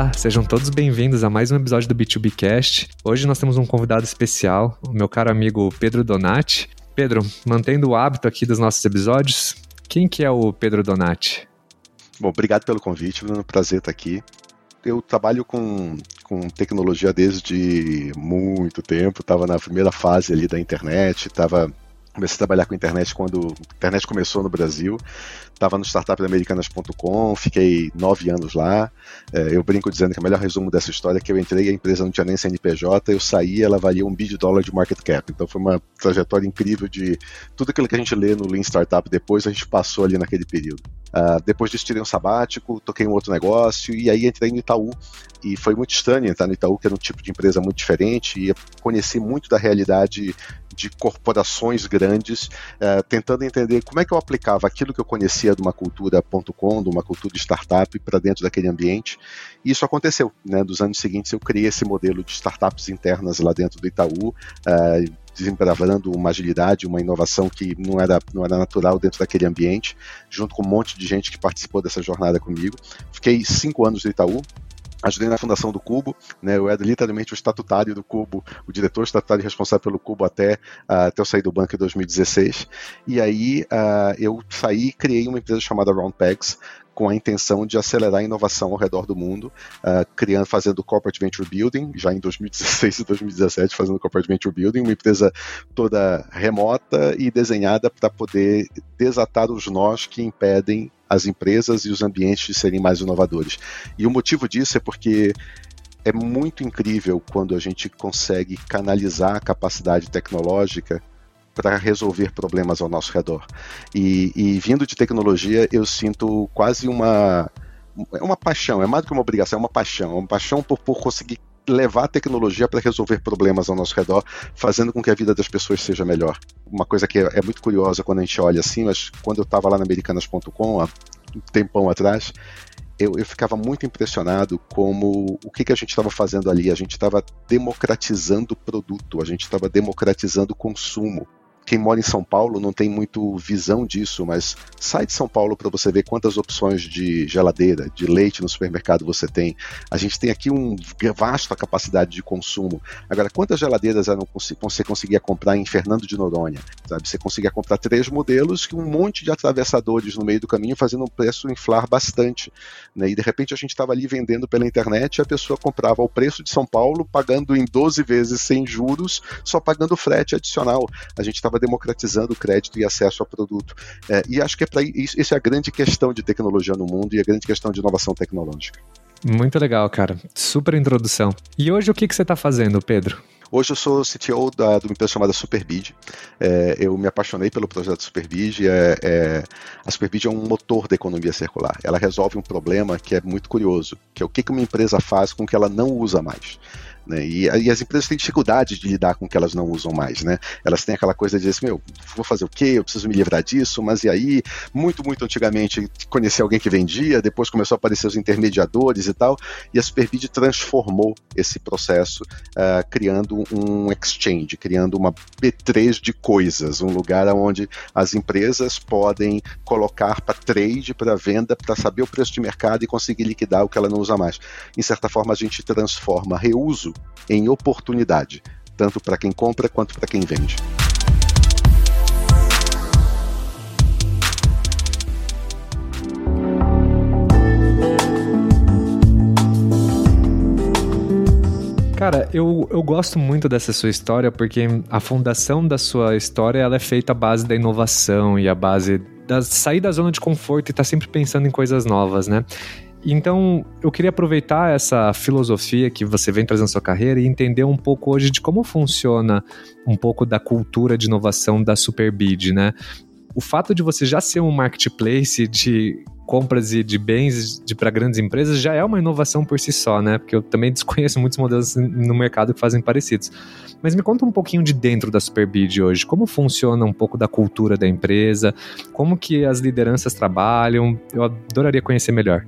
Olá, sejam todos bem-vindos a mais um episódio do B2B Cast. Hoje nós temos um convidado especial, o meu caro amigo Pedro Donati. Pedro, mantendo o hábito aqui dos nossos episódios, quem que é o Pedro Donati? Bom, obrigado pelo convite, Bruno. Prazer estar aqui. Eu trabalho com, com tecnologia desde muito tempo. Estava na primeira fase ali da internet, estava Comecei a trabalhar com internet quando a internet começou no Brasil. Estava no startupamericana.com, fiquei nove anos lá. É, eu brinco dizendo que o melhor resumo dessa história é que eu entrei, a empresa não tinha nem CNPJ, eu saí, ela valia um bi de dólar de market cap. Então foi uma trajetória incrível de tudo aquilo que a gente lê no Lean Startup depois, a gente passou ali naquele período. Uh, depois disso, tirei um sabático, toquei um outro negócio e aí entrei no Itaú. E foi muito estranho entrar no Itaú, que era um tipo de empresa muito diferente, e conheci muito da realidade de corporações grandes, uh, tentando entender como é que eu aplicava aquilo que eu conhecia de uma cultura.com, de uma cultura startup, para dentro daquele ambiente. E isso aconteceu. Né? Dos anos seguintes, eu criei esse modelo de startups internas lá dentro do Itaú. Uh, desembravando uma agilidade, uma inovação que não era, não era natural dentro daquele ambiente, junto com um monte de gente que participou dessa jornada comigo. Fiquei cinco anos no Itaú, ajudei na fundação do Cubo, né, eu era literalmente o estatutário do Cubo, o diretor estatutário responsável pelo Cubo até, uh, até eu sair do banco em 2016, e aí uh, eu saí e criei uma empresa chamada Roundpegs, com a intenção de acelerar a inovação ao redor do mundo, uh, criando, fazendo corporate venture building, já em 2016 e 2017 fazendo corporate venture building, uma empresa toda remota e desenhada para poder desatar os nós que impedem as empresas e os ambientes serem mais inovadores. E o motivo disso é porque é muito incrível quando a gente consegue canalizar a capacidade tecnológica para resolver problemas ao nosso redor. E, e, vindo de tecnologia, eu sinto quase uma é uma paixão, é mais do que uma obrigação, é uma paixão, é uma paixão por, por conseguir levar a tecnologia para resolver problemas ao nosso redor, fazendo com que a vida das pessoas seja melhor. Uma coisa que é, muito curiosa quando a gente olha assim, mas quando eu estava lá na Americanas.com há um tempão atrás, eu, eu, ficava muito impressionado como o que, que a gente estava fazendo ali. A gente estava democratizando o produto, a gente estava democratizando o consumo quem mora em São Paulo não tem muito visão disso, mas sai de São Paulo para você ver quantas opções de geladeira, de leite no supermercado você tem. A gente tem aqui um vasta capacidade de consumo. Agora, quantas geladeiras você conseguia comprar em Fernando de Noronha? Sabe? Você conseguia comprar três modelos que um monte de atravessadores no meio do caminho fazendo um preço inflar bastante. Né? E de repente a gente estava ali vendendo pela internet e a pessoa comprava o preço de São Paulo, pagando em 12 vezes sem juros, só pagando frete adicional. A gente estava democratizando o crédito e acesso ao produto. É, e acho que é para isso, isso é a grande questão de tecnologia no mundo e a grande questão de inovação tecnológica. Muito legal, cara. Super introdução. E hoje o que, que você está fazendo, Pedro? Hoje eu sou CTO da, de uma empresa chamada Superbid. É, eu me apaixonei pelo projeto Superbid. É, é, a Superbid é um motor da economia circular. Ela resolve um problema que é muito curioso, que é o que, que uma empresa faz com que ela não usa mais. Né? E, e, as empresas têm dificuldade de lidar com o que elas não usam mais, né? Elas têm aquela coisa de dizer assim, meu, vou fazer o quê? Eu preciso me livrar disso, mas e aí? Muito, muito antigamente conheci alguém que vendia, depois começou a aparecer os intermediadores e tal, e a Superbid transformou esse processo, uh, criando um exchange, criando uma B3 de coisas, um lugar onde as empresas podem colocar para trade, para venda, para saber o preço de mercado e conseguir liquidar o que ela não usa mais. Em certa forma, a gente transforma reuso em oportunidade, tanto para quem compra quanto para quem vende. Cara, eu, eu gosto muito dessa sua história porque a fundação da sua história ela é feita à base da inovação e à base da sair da zona de conforto e estar tá sempre pensando em coisas novas, né? Então, eu queria aproveitar essa filosofia que você vem trazendo na sua carreira e entender um pouco hoje de como funciona um pouco da cultura de inovação da Superbid, né? O fato de você já ser um marketplace de compras e de bens para grandes empresas já é uma inovação por si só, né? Porque eu também desconheço muitos modelos no mercado que fazem parecidos. Mas me conta um pouquinho de dentro da Superbid hoje. Como funciona um pouco da cultura da empresa? Como que as lideranças trabalham? Eu adoraria conhecer melhor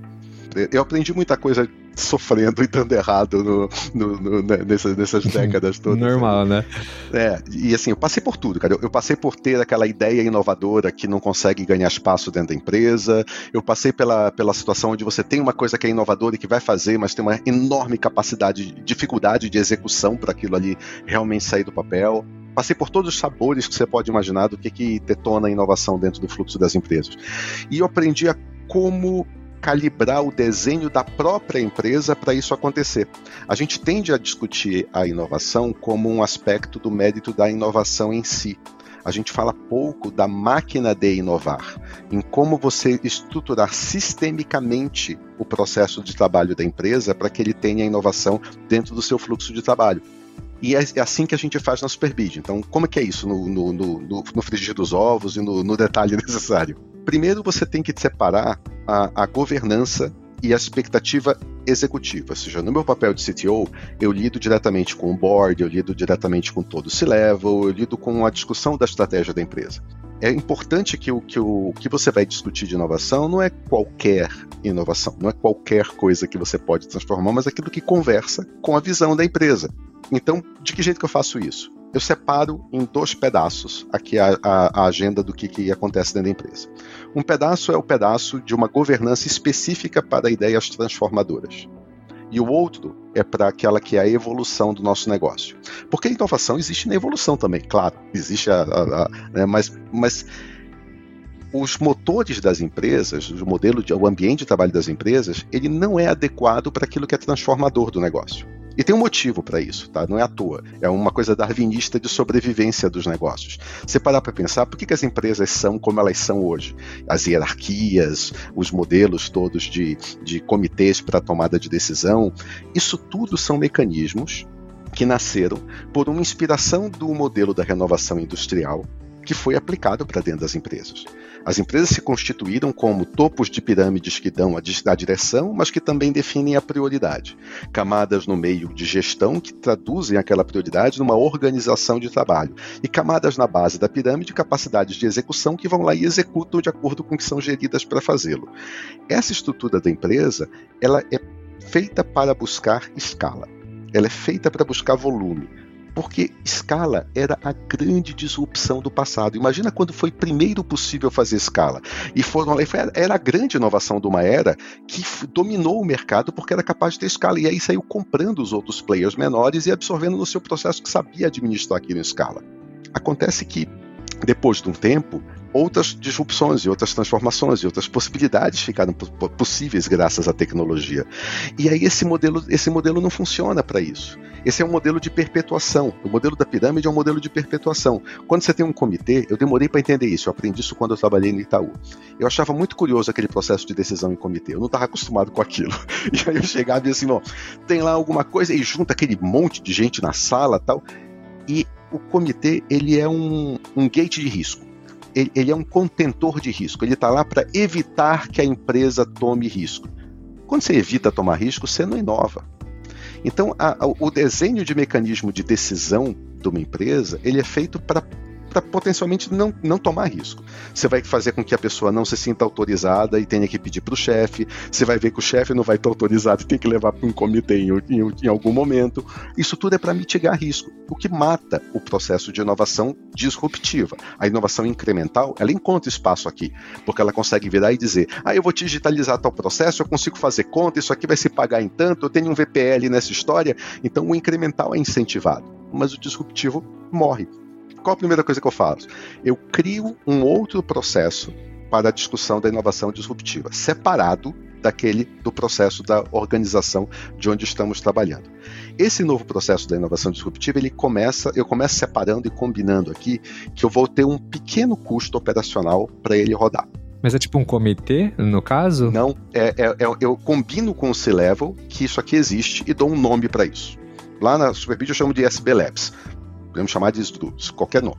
eu aprendi muita coisa sofrendo e dando errado no, no, no, né, nessas, nessas décadas todas. Normal, né? É, e assim, eu passei por tudo, cara. Eu, eu, passei por ter aquela ideia inovadora que não consegue ganhar espaço dentro da empresa. Eu passei pela, pela situação onde você tem uma coisa que é inovadora e que vai fazer, mas tem uma enorme capacidade, dificuldade de execução para aquilo ali realmente sair do papel passei por todos os sabores que você pode imaginar do que, que detona a inovação dentro do fluxo das empresas. E eu aprendi a como calibrar o desenho da própria empresa para isso acontecer. A gente tende a discutir a inovação como um aspecto do mérito da inovação em si. A gente fala pouco da máquina de inovar, em como você estruturar sistemicamente o processo de trabalho da empresa para que ele tenha inovação dentro do seu fluxo de trabalho. E é, é assim que a gente faz na Superbid. Então, como é que é isso no, no, no, no frigir dos ovos e no, no detalhe necessário? Primeiro, você tem que separar a, a governança e a expectativa executiva. Ou seja, no meu papel de CTO, eu lido diretamente com o board, eu lido diretamente com todo o C-level, eu lido com a discussão da estratégia da empresa. É importante que o que, o que você vai discutir de inovação não é qualquer inovação, não é qualquer coisa que você pode transformar, mas aquilo que conversa com a visão da empresa. Então, de que jeito que eu faço isso? eu separo em dois pedaços aqui a, a, a agenda do que, que acontece dentro da empresa. Um pedaço é o pedaço de uma governança específica para ideias transformadoras. E o outro é para aquela que é a evolução do nosso negócio. Porque a inovação existe na evolução também, claro, existe a, a, a né, mas, mas os motores das empresas, o modelo, de, o ambiente de trabalho das empresas, ele não é adequado para aquilo que é transformador do negócio. E tem um motivo para isso, tá? Não é à toa. É uma coisa darwinista de sobrevivência dos negócios. Você parar para pensar, por que, que as empresas são como elas são hoje? As hierarquias, os modelos todos de, de comitês para tomada de decisão, isso tudo são mecanismos que nasceram por uma inspiração do modelo da renovação industrial que foi aplicado para dentro das empresas. As empresas se constituíram como topos de pirâmides que dão a direção, mas que também definem a prioridade. Camadas no meio de gestão que traduzem aquela prioridade numa organização de trabalho. E camadas na base da pirâmide, capacidades de execução que vão lá e executam de acordo com o que são geridas para fazê-lo. Essa estrutura da empresa, ela é feita para buscar escala. Ela é feita para buscar volume porque escala era a grande disrupção do passado. Imagina quando foi primeiro possível fazer escala. E foram, era a grande inovação de uma era que dominou o mercado porque era capaz de ter escala. E aí saiu comprando os outros players menores e absorvendo no seu processo que sabia administrar aquilo em escala. Acontece que, depois de um tempo, outras disrupções e outras transformações e outras possibilidades ficaram possíveis graças à tecnologia. E aí esse modelo, esse modelo não funciona para isso. Esse é um modelo de perpetuação. O modelo da pirâmide é um modelo de perpetuação. Quando você tem um comitê, eu demorei para entender isso. Eu aprendi isso quando eu trabalhei no Itaú. Eu achava muito curioso aquele processo de decisão em comitê. Eu não estava acostumado com aquilo. E aí eu chegava e assim, ó, tem lá alguma coisa e junta aquele monte de gente na sala, tal. E o comitê ele é um, um gate de risco ele, ele é um contentor de risco. Ele está lá para evitar que a empresa tome risco. Quando você evita tomar risco, você não inova. Então, a, a, o desenho de mecanismo de decisão de uma empresa, ele é feito para para potencialmente não, não tomar risco. Você vai fazer com que a pessoa não se sinta autorizada e tenha que pedir para o chefe. Você vai ver que o chefe não vai estar autorizado e tem que levar para um comitê em, em, em, algum momento. Isso tudo é para mitigar risco, o que mata o processo de inovação disruptiva. A inovação incremental, ela encontra espaço aqui, porque ela consegue virar e dizer: ah, eu vou digitalizar tal processo, eu consigo fazer conta, isso aqui vai se pagar em tanto, eu tenho um VPL nessa história. Então o incremental é incentivado, mas o disruptivo morre. Qual a primeira coisa que eu faço? Eu crio um outro processo para a discussão da inovação disruptiva, separado daquele do processo da organização de onde estamos trabalhando. Esse novo processo da inovação disruptiva, ele começa, eu começo separando e combinando aqui que eu vou ter um pequeno custo operacional para ele rodar. Mas é tipo um comitê, no caso? Não, é, é, é eu combino com o C-Level que isso aqui existe e dou um nome para isso. Lá na Superbid eu chamo de SB Labs podemos chamar de qualquer nome.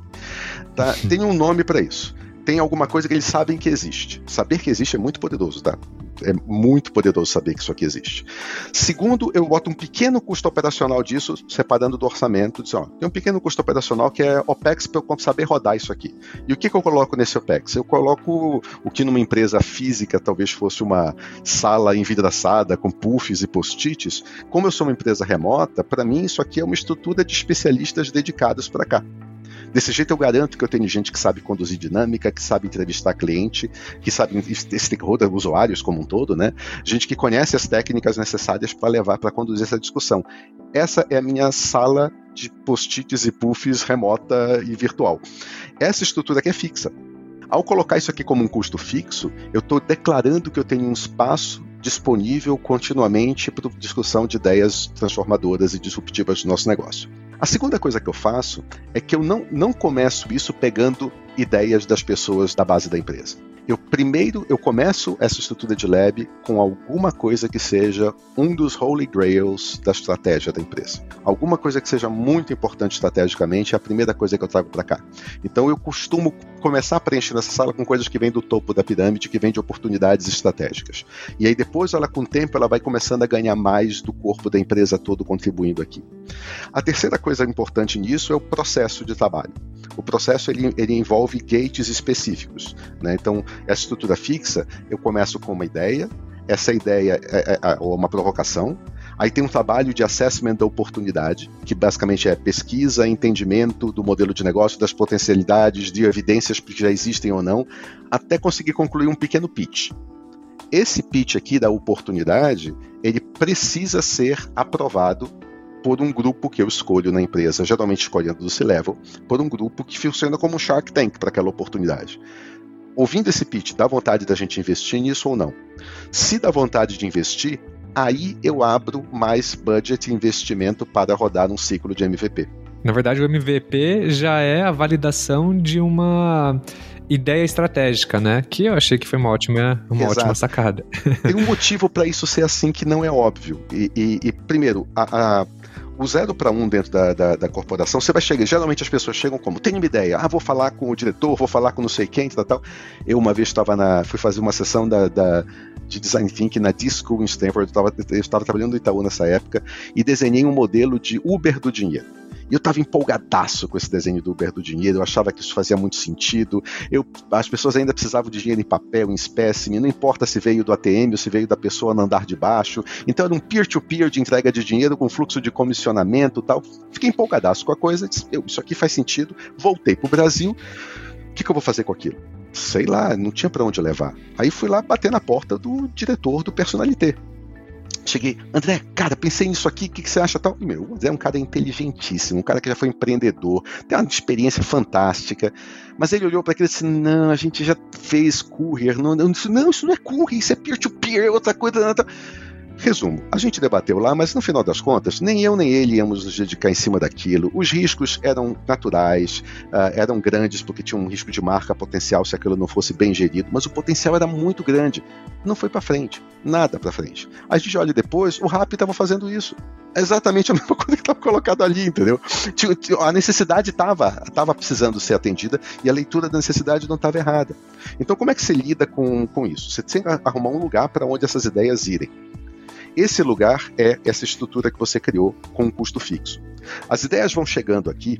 Tá? Tem um nome para isso. Tem alguma coisa que eles sabem que existe. Saber que existe é muito poderoso, tá? É muito poderoso saber que isso aqui existe. Segundo, eu boto um pequeno custo operacional disso, separando do orçamento. Diz, ó, tem um pequeno custo operacional que é OPEX para eu saber rodar isso aqui. E o que, que eu coloco nesse OPEX? Eu coloco o que numa empresa física talvez fosse uma sala envidraçada com puffs e post-its. Como eu sou uma empresa remota, para mim isso aqui é uma estrutura de especialistas dedicados para cá. Desse jeito eu garanto que eu tenho gente que sabe conduzir dinâmica, que sabe entrevistar cliente, que sabe stakeholder, usuários como um todo, né? Gente que conhece as técnicas necessárias para levar para conduzir essa discussão. Essa é a minha sala de post-its e puffs remota e virtual. Essa estrutura aqui é fixa. Ao colocar isso aqui como um custo fixo, eu estou declarando que eu tenho um espaço disponível continuamente para discussão de ideias transformadoras e disruptivas do nosso negócio. A segunda coisa que eu faço é que eu não, não começo isso pegando ideias das pessoas da base da empresa. Eu primeiro eu começo essa estrutura de lab com alguma coisa que seja um dos holy grails da estratégia da empresa. Alguma coisa que seja muito importante estrategicamente é a primeira coisa que eu trago para cá. Então eu costumo começar a preencher essa sala com coisas que vêm do topo da pirâmide, que vêm de oportunidades estratégicas. E aí depois ela com o tempo ela vai começando a ganhar mais do corpo da empresa todo contribuindo aqui. A terceira coisa importante nisso é o processo de trabalho. O processo ele, ele envolve gates específicos. Né? Então, essa estrutura fixa, eu começo com uma ideia, essa ideia é, é, é uma provocação, Aí tem um trabalho de assessment da oportunidade, que basicamente é pesquisa, entendimento do modelo de negócio, das potencialidades, de evidências que já existem ou não, até conseguir concluir um pequeno pitch. Esse pitch aqui da oportunidade, ele precisa ser aprovado por um grupo que eu escolho na empresa, geralmente escolhendo do C-Level, por um grupo que funciona como um Shark Tank para aquela oportunidade. Ouvindo esse pitch, dá vontade da gente investir nisso ou não? Se dá vontade de investir, aí eu abro mais budget e investimento para rodar um ciclo de MVP. Na verdade, o MVP já é a validação de uma ideia estratégica, né? Que eu achei que foi uma ótima, uma ótima sacada. Tem um motivo para isso ser assim que não é óbvio. E, e, e primeiro, a, a o zero para um dentro da, da, da, corporação, você vai chegar. Geralmente as pessoas chegam como: tenho uma ideia, ah, vou falar com o diretor, vou falar com não sei quem, tal, tal. Eu uma vez estava na. fui fazer uma sessão da, da de design thinking na D-School em Stanford, eu estava trabalhando no Itaú nessa época, e desenhei um modelo de Uber do dinheiro. E eu estava empolgadaço com esse desenho do Uber do dinheiro, eu achava que isso fazia muito sentido. Eu, as pessoas ainda precisavam de dinheiro em papel, em espécime, não importa se veio do ATM ou se veio da pessoa no andar de baixo. Então era um peer-to-peer -peer de entrega de dinheiro com fluxo de comissionamento tal. Fiquei empolgadaço com a coisa, disse, isso aqui faz sentido. Voltei para o Brasil. O que, que eu vou fazer com aquilo? Sei lá, não tinha para onde levar. Aí fui lá bater na porta do diretor do Personalité. Cheguei, André, cara, pensei nisso aqui, o que, que, você acha tal? Meu, o André é um cara inteligentíssimo, um cara que já foi empreendedor, tem uma experiência fantástica. Mas ele olhou para aquilo e disse: Não, a gente já fez courier. Não, não, isso, não, isso não é courier, isso é peer-to-peer, -peer, é outra coisa. Não, não. Resumo, a gente debateu lá, mas no final das contas, nem eu nem ele íamos nos dedicar em cima daquilo. Os riscos eram naturais, uh, eram grandes porque tinha um risco de marca potencial se aquilo não fosse bem gerido, mas o potencial era muito grande. Não foi para frente, nada para frente. A gente olha depois, o RAP estava fazendo isso. Exatamente a mesma coisa que estava colocado ali, entendeu? A necessidade estava tava precisando ser atendida e a leitura da necessidade não estava errada. Então, como é que você lida com, com isso? Você tem que arrumar um lugar para onde essas ideias irem. Esse lugar é essa estrutura que você criou com um custo fixo. As ideias vão chegando aqui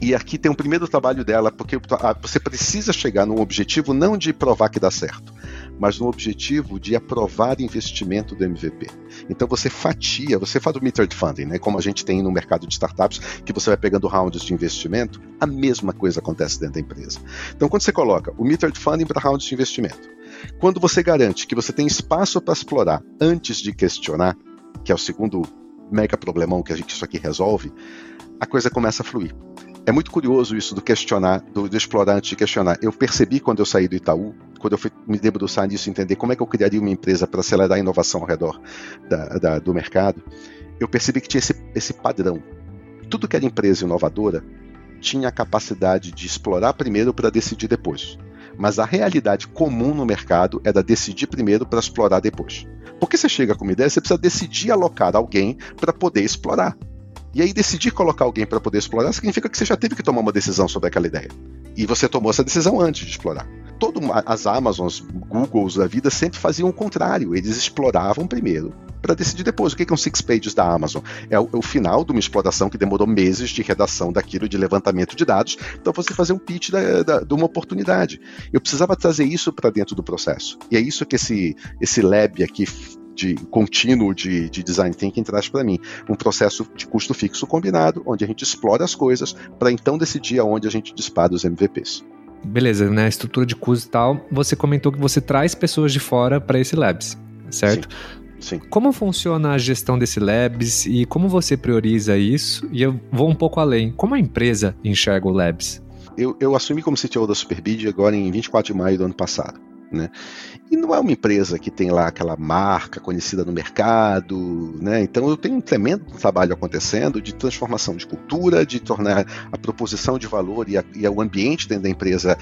e aqui tem um primeiro trabalho dela, porque você precisa chegar num objetivo não de provar que dá certo, mas no objetivo de aprovar investimento do MVP. Então você fatia, você faz o metered funding, né, como a gente tem no mercado de startups, que você vai pegando rounds de investimento, a mesma coisa acontece dentro da empresa. Então quando você coloca o metered funding para rounds de investimento, quando você garante que você tem espaço para explorar antes de questionar, que é o segundo mega problemão que a gente isso aqui resolve, a coisa começa a fluir. É muito curioso isso do questionar, do, do, explorar antes de questionar. Eu percebi quando eu saí do Itaú, quando eu fui me debruçar nisso, entender como é que eu criaria uma empresa para acelerar a inovação ao redor da, da, do mercado, eu percebi que tinha esse, esse padrão. Tudo que era empresa inovadora tinha a capacidade de explorar primeiro para decidir depois. Mas a realidade comum no mercado é da decidir primeiro para explorar depois. Porque você chega com uma ideia, você precisa decidir alocar alguém para poder explorar. E aí decidir colocar alguém para poder explorar significa que você já teve que tomar uma decisão sobre aquela ideia. E você tomou essa decisão antes de explorar. Todo, as Amazons, Googles da vida sempre faziam o contrário. Eles exploravam primeiro para decidir depois. O que é um Six Pages da Amazon? É o, é o, final de uma exploração que demorou meses de redação daquilo, de levantamento de dados. Então você fazer um pitch da, da, de uma oportunidade. Eu precisava trazer isso para dentro do processo. E é isso que esse, esse lab aqui de contínuo de, de design thinking traz para mim um processo de custo fixo combinado, onde a gente explora as coisas para então decidir aonde a gente dispara os MVPs. Beleza, né? Estrutura de custo e tal. Você comentou que você traz pessoas de fora para esse labs, certo? Sim. Sim. Como funciona a gestão desse labs e como você prioriza isso? E eu vou um pouco além. Como a empresa enxerga o labs? Eu, eu assumi como CTO da Superbid agora em 24 de maio do ano passado. Né? Não é uma empresa que tem lá aquela marca conhecida no mercado, né? Então eu tenho um tremendo trabalho acontecendo de transformação de cultura, de tornar a proposição de valor e, a, e o ambiente dentro da empresa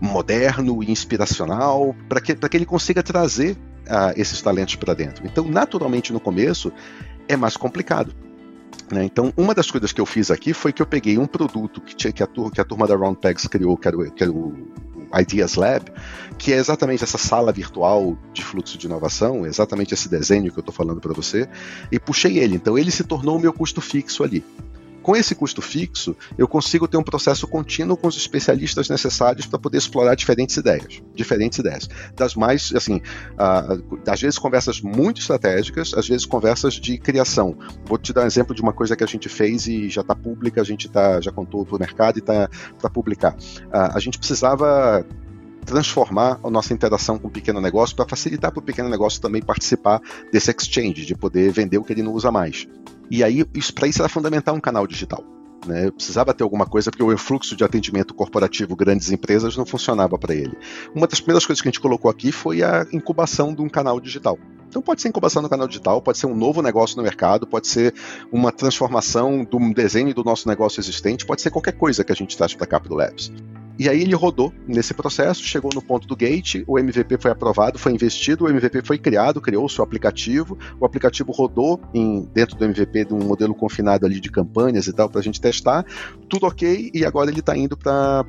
moderno e inspiracional, para que, que ele consiga trazer uh, esses talentos para dentro. Então, naturalmente, no começo, é mais complicado. Né? Então, uma das coisas que eu fiz aqui foi que eu peguei um produto que, tinha, que, a, turma, que a turma da Round Pegs criou, que era, o, que era o Ideas Lab, que é exatamente essa sala virtual de fluxo de inovação, exatamente esse desenho que eu estou falando para você, e puxei ele. Então, ele se tornou o meu custo fixo ali. Com esse custo fixo, eu consigo ter um processo contínuo com os especialistas necessários para poder explorar diferentes ideias. Diferentes ideias. Das mais, assim, às vezes conversas muito estratégicas, às vezes conversas de criação. Vou te dar um exemplo de uma coisa que a gente fez e já está pública, a gente tá, já contou para o mercado e está para publicar. A gente precisava transformar a nossa interação com o pequeno negócio para facilitar para o pequeno negócio também participar desse exchange, de poder vender o que ele não usa mais. E aí, para isso era fundamental um canal digital. Né? Eu precisava ter alguma coisa, porque o fluxo de atendimento corporativo, grandes empresas, não funcionava para ele. Uma das primeiras coisas que a gente colocou aqui foi a incubação de um canal digital. Então pode ser incubação no canal digital, pode ser um novo negócio no mercado, pode ser uma transformação do desenho do nosso negócio existente, pode ser qualquer coisa que a gente traz para para o Labs. E aí ele rodou nesse processo, chegou no ponto do gate, o MVP foi aprovado, foi investido, o MVP foi criado, criou o seu aplicativo, o aplicativo rodou em, dentro do MVP de um modelo confinado ali de campanhas e tal para a gente testar, tudo ok, e agora ele está indo para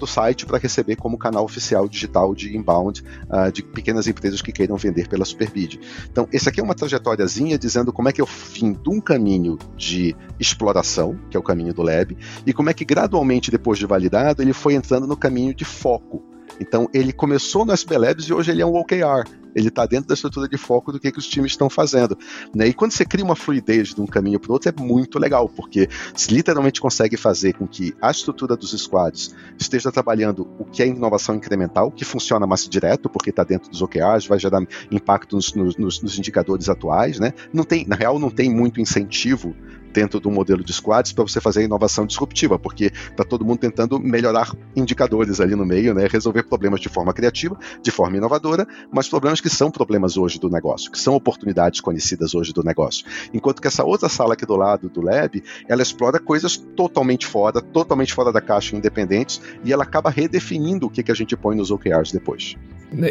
o site para receber como canal oficial digital de inbound uh, de pequenas empresas que queiram vender pela Superbid. Então, esse aqui é uma trajetóriazinha dizendo como é que é o fim de um caminho de exploração, que é o caminho do Lab, e como é que gradualmente, depois de validado, ele foi entrando no caminho de foco. Então, ele começou no SB Labs e hoje ele é um OKR. Ele está dentro da estrutura de foco do que, que os times estão fazendo. Né? E quando você cria uma fluidez de um caminho para o outro, é muito legal, porque se literalmente consegue fazer com que a estrutura dos squads esteja trabalhando o que é inovação incremental, que funciona mais direto, porque está dentro dos OKRs, vai gerar impacto nos, nos, nos indicadores atuais. Né? Não tem, na real, não tem muito incentivo dentro do modelo de squads para você fazer inovação disruptiva, porque está todo mundo tentando melhorar indicadores ali no meio, né, resolver problemas de forma criativa, de forma inovadora, mas problemas que são problemas hoje do negócio, que são oportunidades conhecidas hoje do negócio. Enquanto que essa outra sala aqui do lado do Lab, ela explora coisas totalmente fora, totalmente fora da caixa, independentes, e ela acaba redefinindo o que, que a gente põe nos OKRs depois.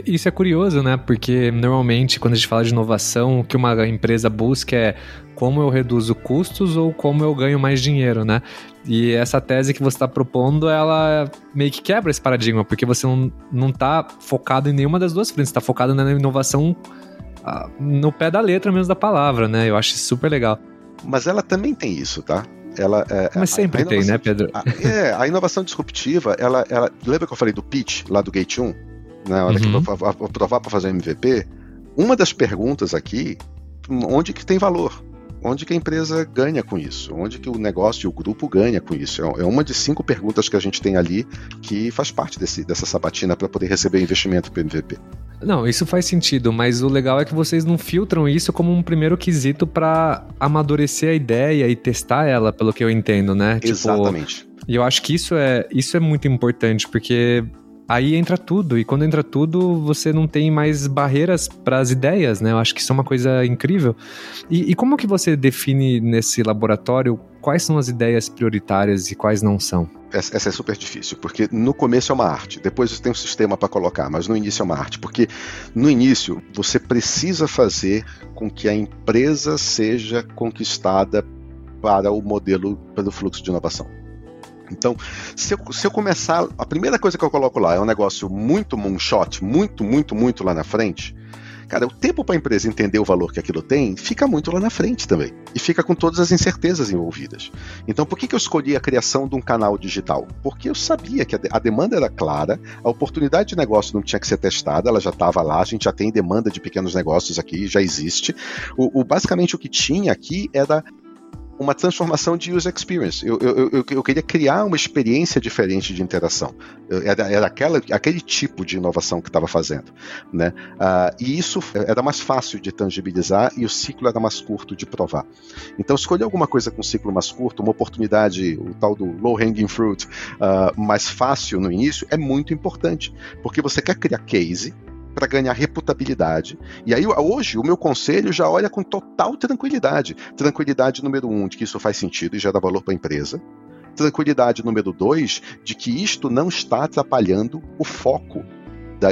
Isso é curioso, né? Porque normalmente quando a gente fala de inovação, o que uma empresa busca é como eu reduzo custos ou como eu ganho mais dinheiro, né? E essa tese que você está propondo, ela meio que quebra esse paradigma, porque você não, não tá focado em nenhuma das duas frentes, está focado na inovação ah, no pé da letra mesmo da palavra, né? Eu acho super legal. Mas ela também tem isso, tá? Ela, é, Mas sempre tem, né, Pedro? A, é, a inovação disruptiva, ela, ela. Lembra que eu falei do pitch lá do Gate 1? Na hora uhum. que eu vou aprovar para fazer MVP? Uma das perguntas aqui, onde que tem valor? onde que a empresa ganha com isso? Onde que o negócio e o grupo ganha com isso? É, é uma de cinco perguntas que a gente tem ali que faz parte desse, dessa sabatina para poder receber investimento para MVP. Não, isso faz sentido, mas o legal é que vocês não filtram isso como um primeiro quesito para amadurecer a ideia e testar ela, pelo que eu entendo, né? Tipo, Exatamente. Tipo, e eu acho que isso é, isso é muito importante, porque aí entra tudo. E quando entra tudo, você não tem mais barreiras para as ideias, né? Eu acho que isso é uma coisa incrível. E, e, como que você define nesse laboratório quais são as ideias prioritárias e quais não são? Essa, essa é super difícil, porque no começo é uma arte, depois você tem um sistema para colocar, mas no início é uma arte, porque no início você precisa fazer com que a empresa seja conquistada para o modelo, para o fluxo de inovação. Então, se eu, se eu, começar, a primeira coisa que eu coloco lá é um negócio muito moonshot, muito, muito, muito lá na frente, cara, o tempo para a empresa entender o valor que aquilo tem fica muito lá na frente também. E fica com todas as incertezas envolvidas. Então, por que, que eu escolhi a criação de um canal digital? Porque eu sabia que a, de, a demanda era clara, a oportunidade de negócio não tinha que ser testada, ela já estava lá, a gente já tem demanda de pequenos negócios aqui, já existe. O, o basicamente o que tinha aqui era uma transformação de user experience. Eu, eu, eu, eu queria criar uma experiência diferente de interação. Era, era aquela, aquele tipo de inovação que estava fazendo. Né? Uh, e isso era mais fácil de tangibilizar e o ciclo era mais curto de provar. Então, escolher alguma coisa com ciclo mais curto, uma oportunidade, o tal do low hanging fruit, uh, mais fácil no início, é muito importante. Porque você quer criar case para ganhar reputabilidade. E aí, hoje, o meu conselho já olha com total tranquilidade. Tranquilidade número um, de que isso faz sentido e já dá valor para a empresa. Tranquilidade número dois, de que isto não está atrapalhando o foco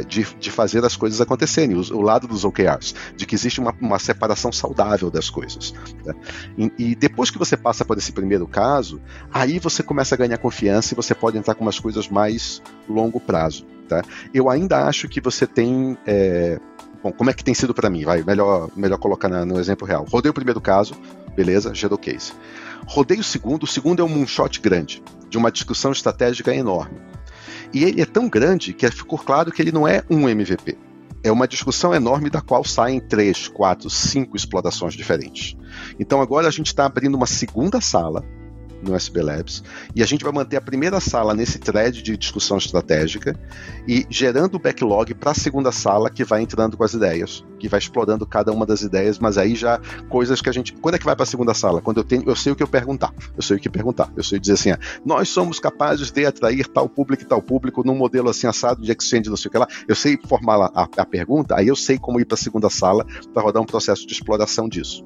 de, de, fazer as coisas acontecerem, o, o, lado dos OKRs, de que existe uma, uma separação saudável das coisas. Né? E, e, depois que você passa por esse primeiro caso, aí você começa a ganhar confiança e você pode entrar com umas coisas mais longo prazo. Tá? Eu ainda acho que você tem. É... Bom, como é que tem sido para mim? Vai, melhor, melhor colocar na, no exemplo real. Rodei o primeiro caso, beleza, gerou case. Rodei o segundo, o segundo é um moonshot grande, de uma discussão estratégica enorme. E ele é tão grande que ficou claro que ele não é um MVP. É uma discussão enorme da qual saem três, quatro, cinco explorações diferentes. Então agora a gente está abrindo uma segunda sala no SB Labs, e a gente vai manter a primeira sala nesse thread de discussão estratégica e gerando o backlog para a segunda sala que vai entrando com as ideias, que vai explorando cada uma das ideias, mas aí já coisas que a gente. Quando é que vai para a segunda sala? Quando eu tenho, eu sei o que eu perguntar. Eu sei o que perguntar. Eu sei dizer assim: ah, nós somos capazes de atrair tal público e tal público num modelo assim assado de exchange, não sei o que lá. Eu sei formar a, a pergunta, aí eu sei como ir para a segunda sala para rodar um processo de exploração disso.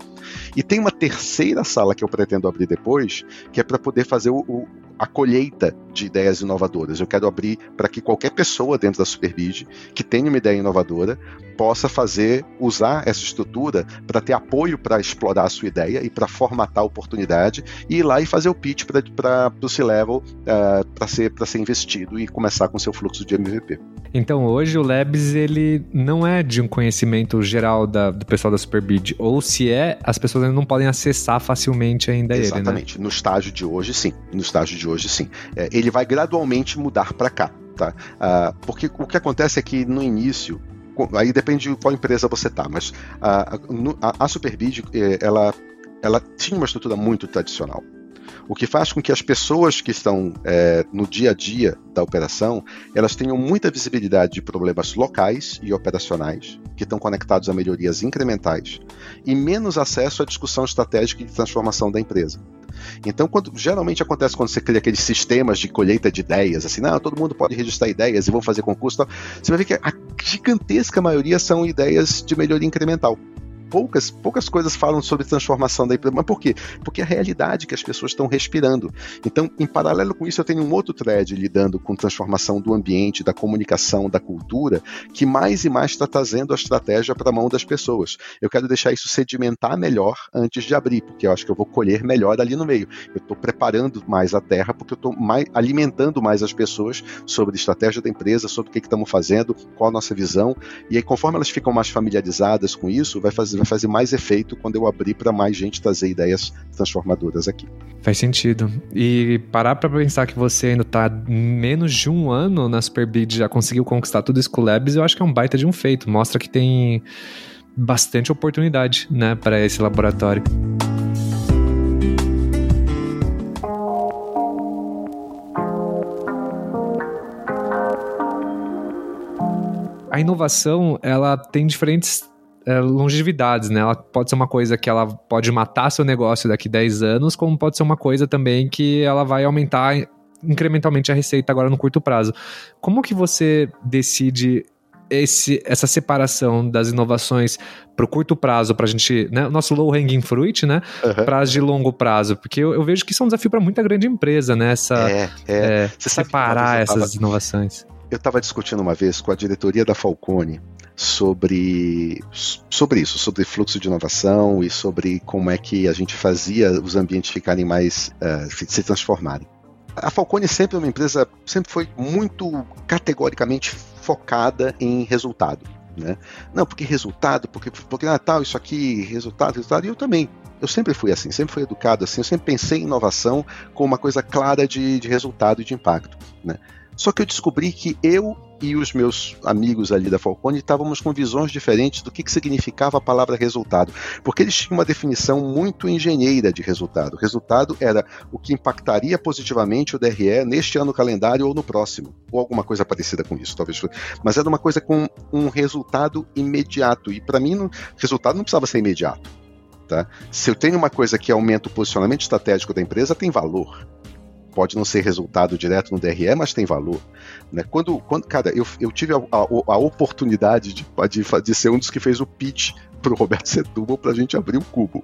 E tem uma terceira sala que eu pretendo abrir depois, que é para poder fazer o, o, a colheita de ideias inovadoras. Eu quero abrir para que qualquer pessoa dentro da Superbid que tenha uma ideia inovadora possa fazer, usar essa estrutura para ter apoio para explorar a sua ideia e para formatar a oportunidade e ir lá e fazer o pitch para o C-Level uh, para ser, ser investido e começar com seu fluxo de MVP. Então hoje o Labs ele não é de um conhecimento geral da, do pessoal da Superbid, ou se é, as pessoas ainda não podem acessar facilmente ainda Exatamente. ele, né? Exatamente. No estágio de hoje, sim. No estágio de hoje, sim. É, ele vai gradualmente mudar para cá. Tá? Uh, porque o que acontece é que no início aí depende de qual empresa você tá, mas a, a, a Superbid, eh, ela, ela tinha uma estrutura muito tradicional. O que faz com que as pessoas que estão é, no dia a dia da operação, elas tenham muita visibilidade de problemas locais e operacionais, que estão conectados a melhorias incrementais, e menos acesso à discussão estratégica de transformação da empresa. Então, quando, geralmente acontece quando você cria aqueles sistemas de colheita de ideias, assim, não, todo mundo pode registrar ideias e vão fazer concurso, você vai ver que a gigantesca maioria são ideias de melhoria incremental poucas, poucas coisas falam sobre transformação da empresa. Mas por quê? Porque é a realidade que as pessoas estão respirando. Então, em paralelo com isso, eu tenho um outro thread lidando com transformação do ambiente, da comunicação, da cultura, que mais e mais está trazendo a estratégia para a mão das pessoas. Eu quero deixar isso sedimentar melhor antes de abrir, porque eu acho que eu vou colher melhor ali no meio. Eu estou preparando mais a terra, porque eu estou alimentando mais as pessoas sobre a estratégia da empresa, sobre o que, que estamos fazendo, qual a nossa visão. E aí, conforme elas ficam mais familiarizadas com isso, vai fazer fazer mais efeito quando eu abrir para mais gente trazer ideias transformadoras aqui. Faz sentido. E parar para pensar que você ainda está menos de um ano na Superbid já conseguiu conquistar tudo isso com Labs, eu acho que é um baita de um feito. Mostra que tem bastante oportunidade, né, para esse laboratório. A inovação, ela tem diferentes é, longevidades, né? Ela pode ser uma coisa que ela pode matar seu negócio daqui 10 anos, como pode ser uma coisa também que ela vai aumentar incrementalmente a receita agora no curto prazo. Como que você decide esse, essa separação das inovações para o curto prazo, para a gente, né, nosso low hanging fruit, né, uhum. para as de longo prazo, porque eu, eu, vejo que isso é um desafio para muita grande empresa, né, essa, é, é. É, separar essas inovações. Eu estava discutindo uma vez com a diretoria da Falcone sobre, sobre isso, sobre fluxo de inovação e sobre como é que a gente fazia os ambientes ficarem mais, uh, se transformarem. A Falcone sempre é uma empresa, sempre foi muito categoricamente focada em resultado. Né? Não, porque resultado, porque, porque Natal, ah, isso aqui, resultado, resultado, e eu também. Eu sempre fui assim, sempre fui educado assim, eu sempre pensei em inovação como uma coisa clara de, de resultado e de impacto. Né? Só que eu descobri que eu e os meus amigos ali da Falcone estávamos com visões diferentes do que, que significava a palavra resultado, porque eles tinham uma definição muito engenheira de resultado. Resultado era o que impactaria positivamente o DRE neste ano calendário ou no próximo, ou alguma coisa parecida com isso, talvez. Mas era uma coisa com um resultado imediato, e para mim, o resultado não precisava ser imediato. Tá? Se eu tenho uma coisa que aumenta o posicionamento estratégico da empresa, tem valor pode não ser resultado direto no DRE, mas tem valor. Né? Quando, quando, cara, eu, eu tive a, a, a oportunidade de, de, de, ser um dos que fez o pitch para o Roberto Setúbal para a gente abrir o cubo.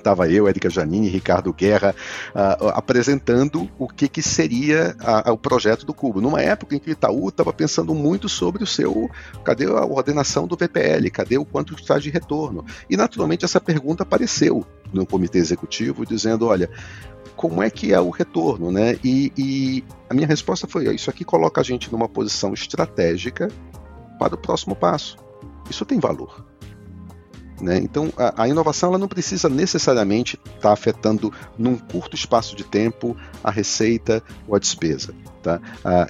Estava eu, Érica Janine, Ricardo Guerra, uh, apresentando o que, que seria a, o projeto do Cubo. Numa época em que o Itaú estava pensando muito sobre o seu. Cadê a ordenação do VPL? Cadê o quanto está de retorno? E naturalmente essa pergunta apareceu no comitê executivo, dizendo: olha, como é que é o retorno, né? E, e a minha resposta foi: isso aqui coloca a gente numa posição estratégica para o próximo passo. Isso tem valor. Né? Então, a, a, inovação ela não precisa necessariamente estar tá afetando num curto espaço de tempo a receita ou a despesa. Tá?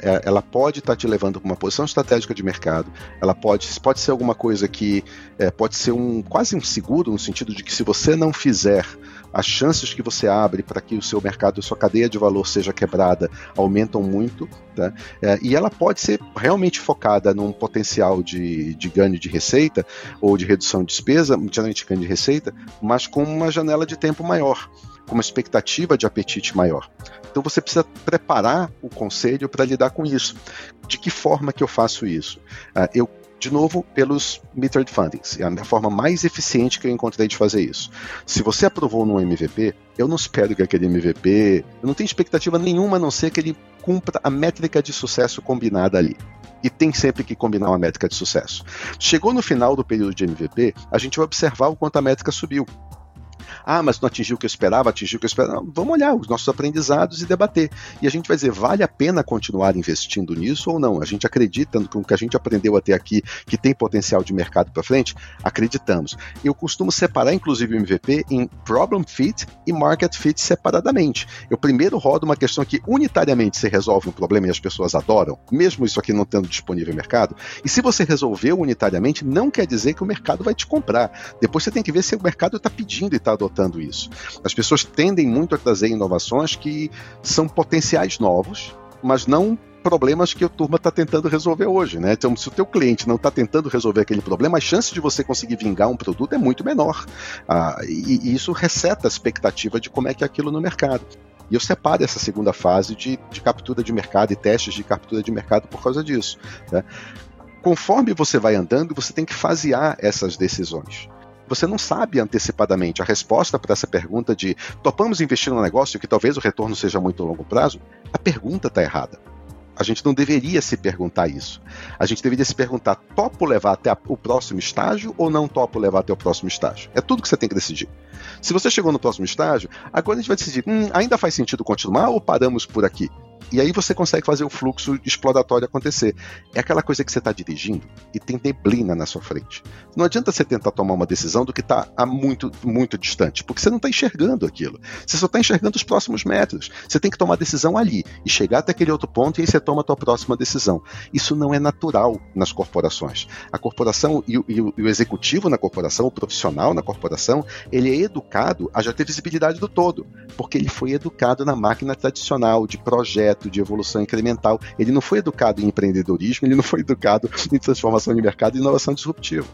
É, ela pode estar tá te levando para uma posição estratégica de mercado, ela pode, pode ser alguma coisa que é, pode ser um quase um seguro, no sentido de que se você não fizer as chances que você abre para que o seu mercado, a sua cadeia de valor seja quebrada aumentam muito, tá? É, e ela pode ser realmente focada num potencial de, de ganho de receita ou de redução de despesa, geralmente ganho de receita, mas com uma janela de tempo maior, com uma expectativa de apetite maior. Então você precisa preparar o conselho para lidar com isso. De que forma que eu faço isso? Uh, eu de novo, pelos metered fundings. É a forma mais eficiente que eu encontrei de fazer isso. Se você aprovou num MVP, eu não espero que aquele MVP. Eu não tenho expectativa nenhuma a não ser que ele cumpra a métrica de sucesso combinada ali. E tem sempre que combinar uma métrica de sucesso. Chegou no final do período de MVP, a gente vai observar o quanto a métrica subiu. Ah, mas não atingiu o que eu esperava, atingiu o que eu esperava. vamos olhar os nossos aprendizados e debater. E a gente vai dizer, vale a pena continuar investindo nisso ou não? A gente acredita no que a gente aprendeu até aqui, que tem potencial de mercado para frente? Acreditamos. Eu costumo separar, inclusive, o MVP em Problem Fit e Market Fit separadamente. Eu primeiro rodo uma questão que unitariamente você resolve um problema e as pessoas adoram, mesmo isso aqui não tendo disponível mercado. E se você resolveu unitariamente, não quer dizer que o mercado vai te comprar. Depois você tem que ver se o mercado está pedindo e está adotando isso. As pessoas tendem muito a trazer inovações que são potenciais novos, mas não problemas que a turma está tentando resolver hoje, né? Então, se o teu cliente não está tentando resolver aquele problema, a chance de você conseguir vingar um produto é muito menor. Ah, e, e, isso reseta a expectativa de como é que é aquilo no mercado. E eu separo essa segunda fase de, de captura de mercado e testes de captura de mercado por causa disso. Né? Conforme você vai andando, você tem que fasear essas decisões você não sabe antecipadamente a resposta para essa pergunta de topamos investir no negócio que talvez o retorno seja muito a longo prazo, a pergunta está errada. A gente não deveria se perguntar isso. A gente deveria se perguntar: topo levar até o próximo estágio ou não topo levar até o próximo estágio? É tudo que você tem que decidir. Se você chegou no próximo estágio, agora a gente vai decidir: hum, ainda faz sentido continuar ou paramos por aqui? E aí você consegue fazer o fluxo exploratório acontecer. É aquela coisa que você está dirigindo e tem neblina na sua frente. Não adianta você tentar tomar uma decisão do que está muito, muito distante, porque você não está enxergando aquilo. Você só está enxergando os próximos metros. Você tem que tomar decisão ali e chegar até aquele outro ponto e aí você toma a tua próxima decisão. Isso não é natural nas corporações. A corporação e o, e o, e o executivo na corporação, o profissional na corporação, ele é educado a já ter visibilidade do todo, porque ele foi educado na máquina tradicional de projeto de evolução incremental. Ele não foi educado em empreendedorismo, ele não foi educado em transformação de mercado e inovação disruptiva.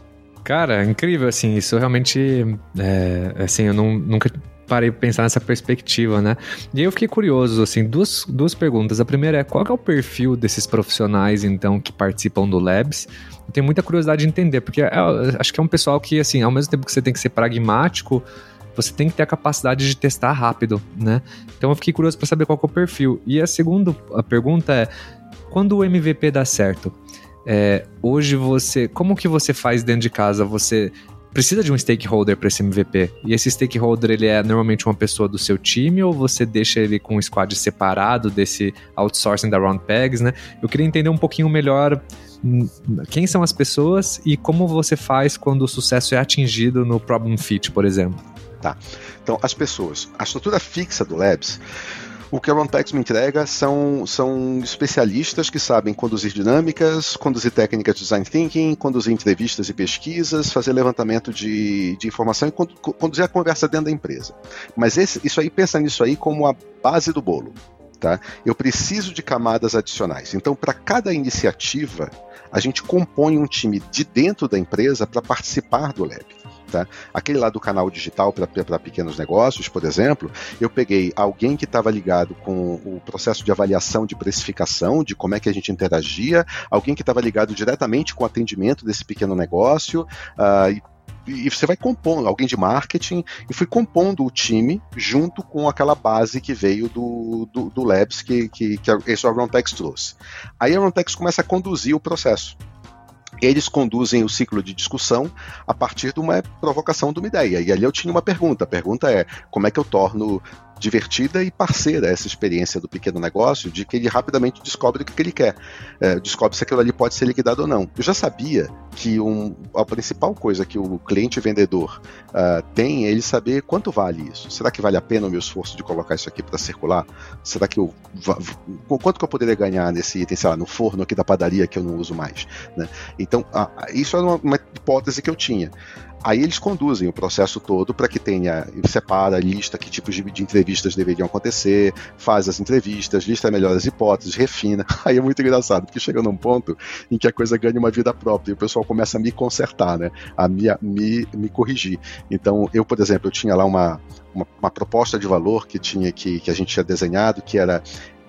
Cara, incrível, assim, isso realmente, é, assim, eu não, nunca parei para pensar nessa perspectiva, né? E eu fiquei curioso, assim, duas, duas perguntas. A primeira é, qual é o perfil desses profissionais, então, que participam do Labs? Eu tenho muita curiosidade de entender, porque é, acho que é um pessoal que, assim, ao mesmo tempo que você tem que ser pragmático, você tem que ter a capacidade de testar rápido, né? Então eu fiquei curioso para saber qual é o perfil. E a segunda a pergunta é: quando o MVP dá certo, É, hoje você, como que você faz dentro de casa? Você precisa de um stakeholder para esse MVP. E esse stakeholder, ele é normalmente uma pessoa do seu time ou você deixa ele com um squad separado desse outsourcing da Round Pegs, né? Eu queria entender um pouquinho melhor hum, quem são as pessoas e como você faz quando o sucesso é atingido no problem fit, por exemplo. Tá. Então, as pessoas. A estrutura fixa do Labs o que a Runtex me entrega são, são especialistas que sabem conduzir dinâmicas, conduzir técnicas de design thinking, conduzir entrevistas e pesquisas, fazer levantamento de, de informação e conduzir a conversa dentro da empresa. Mas esse, isso aí, pensa nisso aí como a base do bolo. Tá? Eu preciso de camadas adicionais. Então, para cada iniciativa, a gente compõe um time de dentro da empresa para participar do lab. Tá? Aquele lá do canal digital para pequenos negócios, por exemplo, eu peguei alguém que estava ligado com o processo de avaliação de precificação, de como é que a gente interagia, alguém que estava ligado diretamente com o atendimento desse pequeno negócio, uh, e e você vai compondo, alguém de marketing, e fui compondo o time junto com aquela base que veio do, do, do Labs que, que, que esse Rontex trouxe. Aí a Rontex começa a conduzir o processo eles conduzem o ciclo de discussão a partir de uma provocação de uma ideia. E ali eu tinha uma pergunta. A pergunta é: como é que eu torno divertida e parceira essa experiência do pequeno negócio, de que ele rapidamente descobre o que ele quer, é, descobre se aquilo ali pode ser liquidado ou não. Eu já sabia que um, a principal coisa que o cliente vendedor uh, tem é ele saber quanto vale isso. Será que vale a pena o meu esforço de colocar isso aqui para circular? Será que eu quanto que eu poderia ganhar nesse item, sei lá, no forno aqui da padaria que eu não uso mais, né? Então, uh, isso era uma, uma hipótese que eu tinha. Aí eles conduzem o processo todo para que tenha, separa, lista que tipos de, de, entrevistas deveriam acontecer, faz as entrevistas, lista melhores hipóteses, refina. Aí é muito engraçado, porque chega num ponto em que a coisa ganha uma vida própria e o pessoal começa a me consertar, né? A me, a, me, me corrigir. Então, eu, por exemplo, eu tinha lá uma, uma, uma proposta de valor que tinha que, que a gente tinha desenhado, que era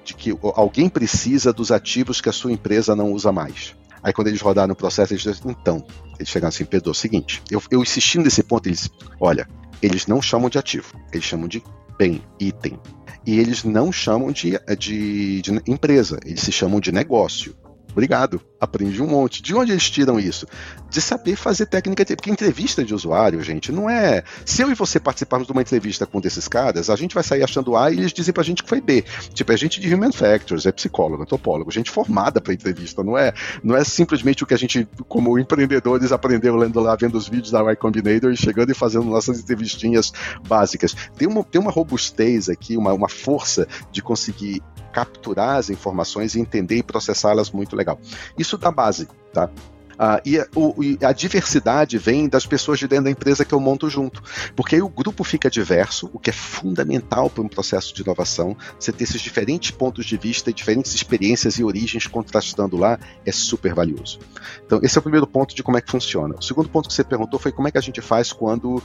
de que alguém precisa dos ativos que a sua empresa não usa mais. Aí quando eles rodaram o processo, eles disseram, então, eles chegaram assim, Pedro, é o seguinte, eu, eu insistindo nesse ponto, eles, olha, eles não chamam de ativo, eles chamam de bem, item. E eles não chamam de, de, de empresa, eles se chamam de negócio. Obrigado. Aprendi um monte. De onde eles tiram isso? De saber fazer técnica. Porque entrevista de usuário, gente, não é. Se eu e você participarmos de uma entrevista com um desses caras, a gente vai sair achando A e eles dizem pra gente que foi B. Tipo, é gente de Human Factors, é psicólogo, antropólogo, gente formada pra entrevista. Não é, não é simplesmente o que a gente, como empreendedores, aprendeu lendo lá, vendo os vídeos da Y Combinator e chegando e fazendo nossas entrevistinhas básicas. Tem uma, tem uma robustez aqui, uma, uma força de conseguir capturar as informações e entender e processá-las muito legal. Isso dá base, tá? Uh, e, o, e, a diversidade vem das pessoas de dentro da empresa que eu monto junto. Porque aí o grupo fica diverso, o que é fundamental para um processo de inovação. Você ter esses diferentes pontos de vista, diferentes experiências e origens contrastando lá é super valioso. Então, esse é o primeiro ponto de como é que funciona. O segundo ponto que você perguntou foi como é que a gente faz quando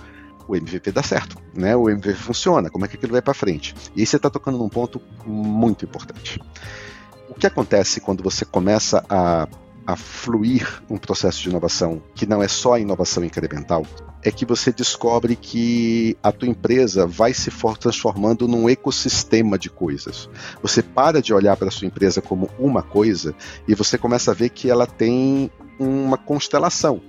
o MVP dá certo, né? O MVP funciona, como é que aquilo vai para frente? E aí você está tocando num ponto muito importante. O que acontece quando você começa a, a fluir um processo de inovação que não é só inovação incremental, é que você descobre que a tua empresa vai se for transformando num ecossistema de coisas. Você para de olhar para a sua empresa como uma coisa e você começa a ver que ela tem uma constelação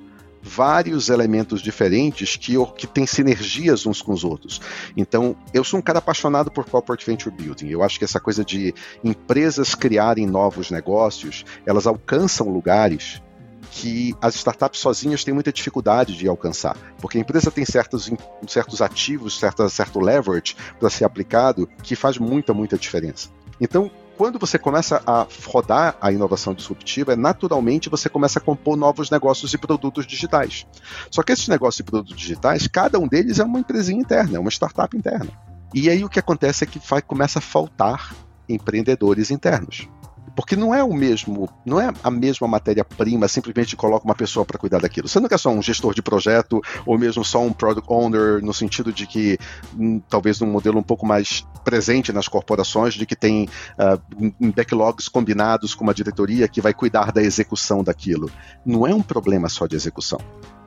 vários elementos diferentes que, que têm sinergias uns com os outros. Então, eu sou um cara apaixonado por corporate venture building. Eu acho que essa coisa de empresas criarem novos negócios, elas alcançam lugares que as startups sozinhas têm muita dificuldade de alcançar, porque a empresa tem certos, certos ativos, certa, certo leverage para ser aplicado que faz muita, muita diferença. Então, quando você começa a rodar a inovação disruptiva, naturalmente você começa a compor novos negócios e produtos digitais. Só que esses negócios e produtos digitais, cada um deles é uma empresinha interna, é uma startup interna. E aí o que acontece é que vai, começa a faltar empreendedores internos. Porque não é o mesmo, não é a mesma matéria-prima, simplesmente coloca uma pessoa para cuidar daquilo. Você não quer só um gestor de projeto, ou mesmo só um product owner, no sentido de que, hum, talvez num modelo um pouco mais presente nas corporações, de que tem uh, backlogs combinados com uma diretoria que vai cuidar da execução daquilo. Não é um problema só de execução.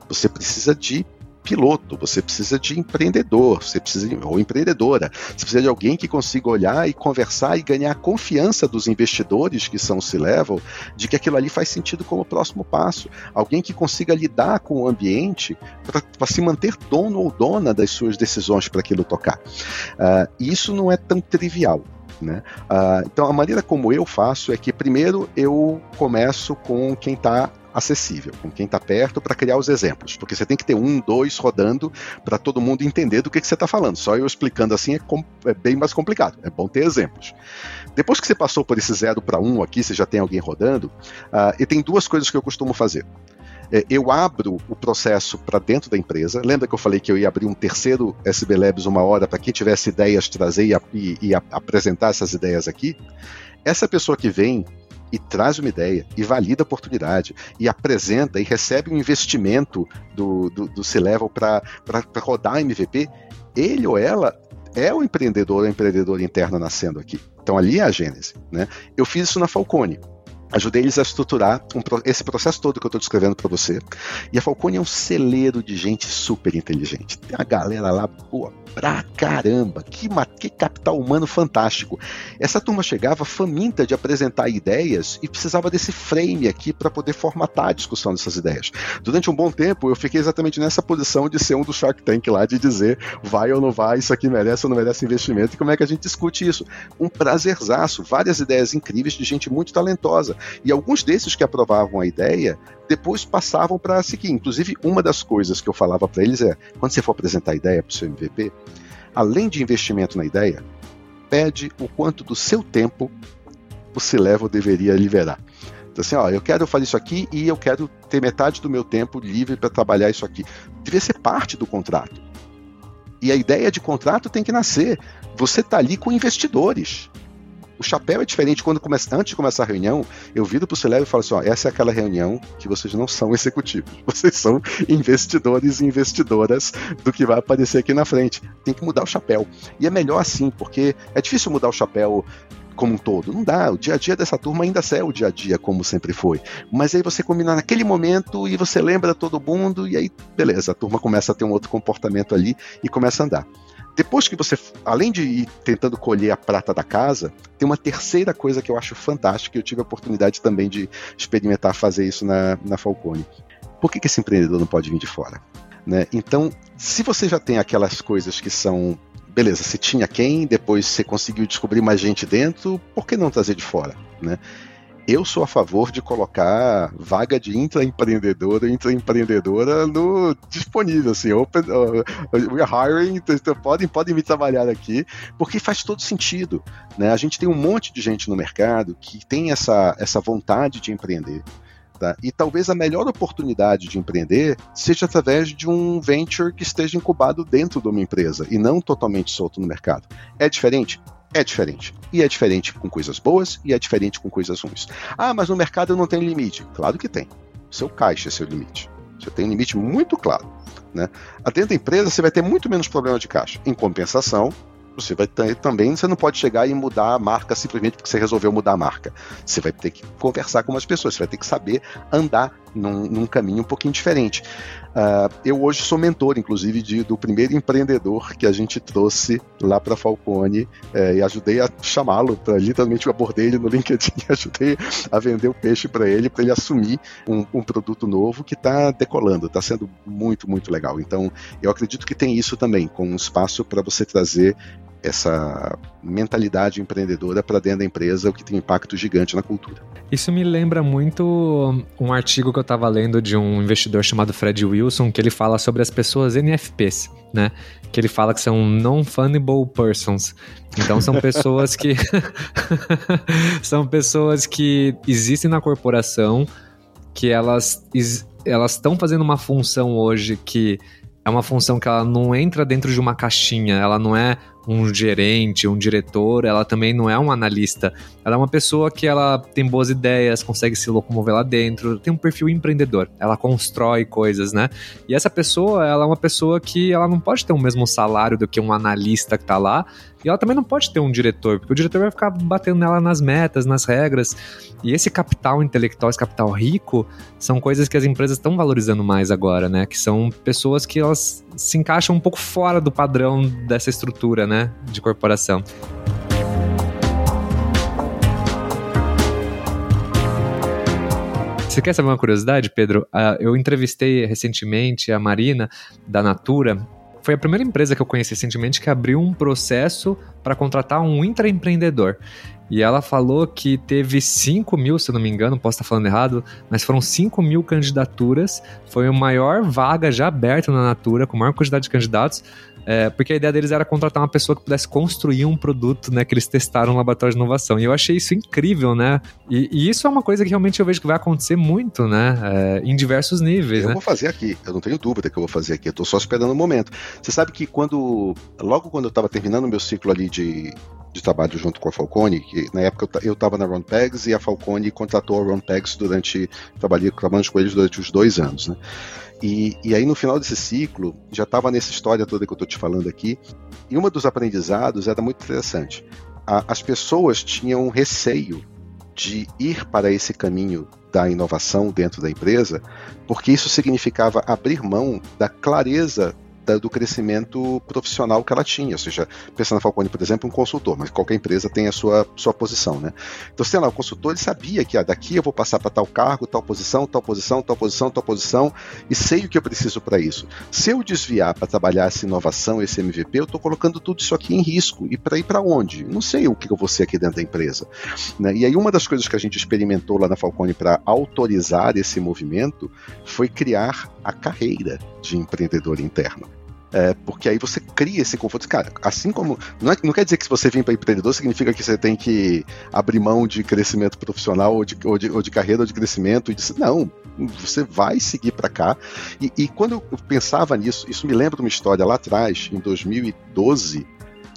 Você precisa de piloto, você precisa de empreendedor, você precisa ou empreendedora, você precisa de alguém que consiga olhar e conversar e ganhar a confiança dos investidores que são o C-Level de que aquilo ali faz sentido como próximo passo. Alguém que consiga lidar com o ambiente para se manter dono ou dona das suas decisões para aquilo tocar. Uh, isso não é tão trivial. Né? Uh, então, a maneira como eu faço é que, primeiro, eu começo com quem está acessível, com quem está perto, para criar os exemplos. Porque você tem que ter um, dois rodando para todo mundo entender do que, que você está falando. Só eu explicando assim é, é, bem mais complicado. É bom ter exemplos. Depois que você passou por esse zero para um aqui, você já tem alguém rodando, uh, e tem duas coisas que eu costumo fazer é, eu abro o processo para dentro da empresa. Lembra que eu falei que eu ia abrir um terceiro SB Labs uma hora para quem tivesse ideias trazer e, e, e, apresentar essas ideias aqui? Essa pessoa que vem e traz uma ideia e valida a oportunidade e apresenta e recebe um investimento do, do, do C-Level para rodar MVP, ele ou ela é o empreendedor ou empreendedora interna nascendo aqui. Então ali é a gênese. Né? Eu fiz isso na Falcone ajudei eles a estruturar um, esse processo todo que eu estou descrevendo para você. E a Falcone é um celeiro de gente super inteligente. Tem uma galera lá boa pra caramba. Que, que capital humano fantástico. Essa turma chegava faminta de apresentar ideias e precisava desse frame aqui para poder formatar a discussão dessas ideias. Durante um bom tempo, eu fiquei exatamente nessa posição de ser um do Shark Tank lá, de dizer vai ou não vai, isso aqui merece ou não merece investimento e como é que a gente discute isso. Um prazerzaço, várias ideias incríveis de gente muito talentosa. E alguns desses que aprovavam a ideia depois passavam para seguir. Inclusive, uma das coisas que eu falava para eles é: quando você for apresentar a ideia para o seu MVP, além de investimento na ideia, pede o quanto do seu tempo o C-Level deveria liberar. Então, assim, ó, eu quero fazer isso aqui e eu quero ter metade do meu tempo livre para trabalhar isso aqui. Devia ser parte do contrato. E a ideia de contrato tem que nascer. Você está ali com investidores. O chapéu é diferente quando começa, antes de começar a reunião, eu viro para o Celeb e falo assim: ó, essa é aquela reunião que vocês não são executivos, vocês são investidores e investidoras do que vai aparecer aqui na frente. Tem que mudar o chapéu. E é melhor assim, porque é difícil mudar o chapéu como um todo. Não dá. O dia a dia dessa turma ainda é o dia a dia, como sempre foi. Mas aí você combina naquele momento e você lembra todo mundo, e aí, beleza, a turma começa a ter um outro comportamento ali e começa a andar. Depois que você, além de ir tentando colher a prata da casa, tem uma terceira coisa que eu acho fantástica, eu tive a oportunidade também de experimentar fazer isso na, na Falcone. Por que, que esse empreendedor não pode vir de fora? Né? Então, se você já tem aquelas coisas que são beleza, você tinha quem, depois você conseguiu descobrir mais gente dentro, por que não trazer de fora? Né? Eu sou a favor de colocar vaga de intraempreendedor ou intraempreendedora no disponível, assim, open, uh, we're hiring, podem, podem me trabalhar aqui, porque faz todo sentido, né? A gente tem um monte de gente no mercado que tem essa, essa vontade de empreender, Tá? E talvez a melhor oportunidade de empreender seja através de um venture que esteja incubado dentro de uma empresa e não totalmente solto no mercado. É diferente? É diferente. E é diferente com coisas boas e é diferente com coisas ruins. Ah, mas no mercado não tem limite. Claro que tem. Seu caixa é seu limite. Você tem um limite muito claro. Né? Dentro da empresa, você vai ter muito menos problema de caixa. Em compensação, você vai ter também, você não pode chegar e mudar a marca simplesmente porque você resolveu mudar a marca. Você vai ter que conversar com as pessoas, você vai ter que saber andar num, num caminho um pouquinho diferente. Uh, eu hoje sou mentor, inclusive, de, do primeiro empreendedor que a gente trouxe lá para Falcone é, e ajudei a chamá-lo, literalmente eu abordei ele no LinkedIn ajudei a vender o peixe para ele, para ele assumir um, um, produto novo que está decolando, está sendo muito, muito legal. Então, eu acredito que tem isso também, com um espaço para você trazer essa mentalidade empreendedora para dentro da empresa, o que tem impacto gigante na cultura. Isso me lembra muito um artigo que eu estava lendo de um investidor chamado Fred Wilson, que ele fala sobre as pessoas NFPs, né? Que ele fala que são non-fungible persons. Então são pessoas que são pessoas que existem na corporação, que elas elas estão fazendo uma função hoje que é uma função que ela não entra dentro de uma caixinha, ela não é um gerente, um diretor, ela também não é um analista. Ela é uma pessoa que ela tem boas ideias, consegue se locomover lá dentro, tem um perfil empreendedor. Ela constrói coisas, né? E essa pessoa, ela é uma pessoa que ela não pode ter o mesmo salário do que um analista que tá lá, e ela também não pode ter um diretor, porque o diretor vai ficar batendo nela nas metas, nas regras. E esse capital intelectual, esse capital rico, são coisas que as empresas estão valorizando mais agora, né? Que são pessoas que elas se encaixam um pouco fora do padrão dessa estrutura, né? De corporação. Você quer saber uma curiosidade, Pedro? Uh, eu entrevistei recentemente a Marina, da Natura, foi a primeira empresa que eu conheci recentemente que abriu um processo para contratar um intraempreendedor. E ela falou que teve 5 mil, se eu não me engano, posso estar falando errado, mas foram 5 mil candidaturas. Foi a maior vaga já aberta na Natura, com a maior quantidade de candidatos. É, porque a ideia deles era contratar uma pessoa que pudesse construir um produto, né, que eles testaram no laboratório de inovação. E eu achei isso incrível, né? E, e isso é uma coisa que realmente eu vejo que vai acontecer muito, né? É, em diversos níveis. Eu né? vou fazer aqui, eu não tenho dúvida que eu vou fazer aqui, eu tô só esperando o momento. Você sabe que quando, logo quando eu estava terminando o meu ciclo ali de, de trabalho junto com a Falcone, que na época eu estava na Ron Pegs e a Falcone contratou a Ron Pegs durante, trabalhei trabalhando com eles durante os dois anos, né? E, e aí no final desse ciclo, já estava nessa história toda que eu estou te falando aqui, e um dos aprendizados era muito interessante. A, as pessoas tinham receio de ir para esse caminho da inovação dentro da empresa, porque isso significava abrir mão da clareza da, do crescimento profissional que ela tinha. Ou seja, pensando na Falcone, por exemplo, um consultor, mas qualquer empresa tem a sua, sua posição. Né? Então, sei lá, o consultor ele sabia que ah, daqui eu vou passar para tal cargo, tal posição, tal posição, tal posição, tal posição, e sei o que eu preciso para isso. Se eu desviar para trabalhar essa inovação, esse MVP, eu estou colocando tudo isso aqui em risco. E para ir para onde? Não sei o que eu vou ser aqui dentro da empresa. Né? E aí, uma das coisas que a gente experimentou lá na Falcone para autorizar esse movimento foi criar a carreira de empreendedor interno. É, porque aí você cria esse conforto. Cara, assim como. Não, é, não quer dizer que se você vir para empreendedor significa que você tem que abrir mão de crescimento profissional ou de, ou de, ou de carreira ou de crescimento. Não, você vai seguir para cá. E, e, quando eu pensava nisso, isso me lembra de uma história lá atrás, em 2012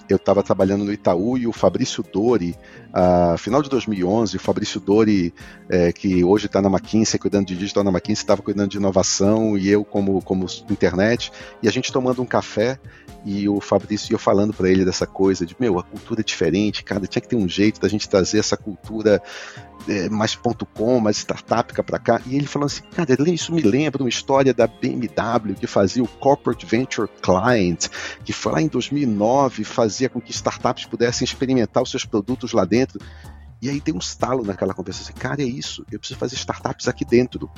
eu estava trabalhando no Itaú e o Fabrício Dori, final de 2011, o Fabrício Dori, é, que hoje está na McKinsey, cuidando de digital na McKinsey, estava cuidando de inovação e eu como, como internet, e a gente tomando um café e o Fabrício eu falando para ele dessa coisa de, meu, a cultura é diferente, cara, tinha que ter um jeito da gente trazer essa cultura é, mais ponto .com, mais startup para cá. E ele falando assim, cara, isso me lembra uma história da BMW que fazia o Corporate Venture Client, que foi lá em 2009, fazia com que startups pudessem experimentar os seus produtos lá dentro dentro e aí tem um estalo naquela conversa assim, cara, é isso, eu preciso fazer startups aqui dentro.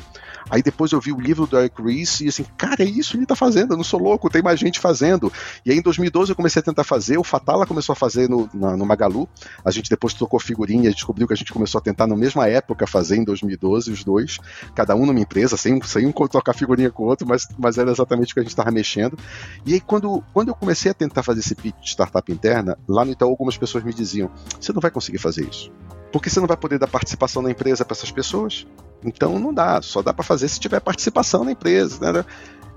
Aí depois eu vi o livro do Eric Ries e assim, cara, é isso que ele tá fazendo, eu não sou louco, tem mais gente fazendo. E aí em 2012 eu comecei a tentar fazer, o Fatala começou a fazer no, na, no Magalu, a gente depois trocou figurinha descobriu que a gente começou a tentar na mesma época fazer em 2012, os dois, cada um numa empresa, sem, sem um trocar figurinha com o outro, mas, mas era exatamente o que a gente estava mexendo. E aí quando, quando eu comecei a tentar fazer esse pitch de startup interna, lá no Itaú algumas pessoas me diziam, você não vai conseguir fazer isso porque você não vai poder dar participação na empresa para essas pessoas. Então não dá, só dá para fazer se tiver participação na empresa. Né?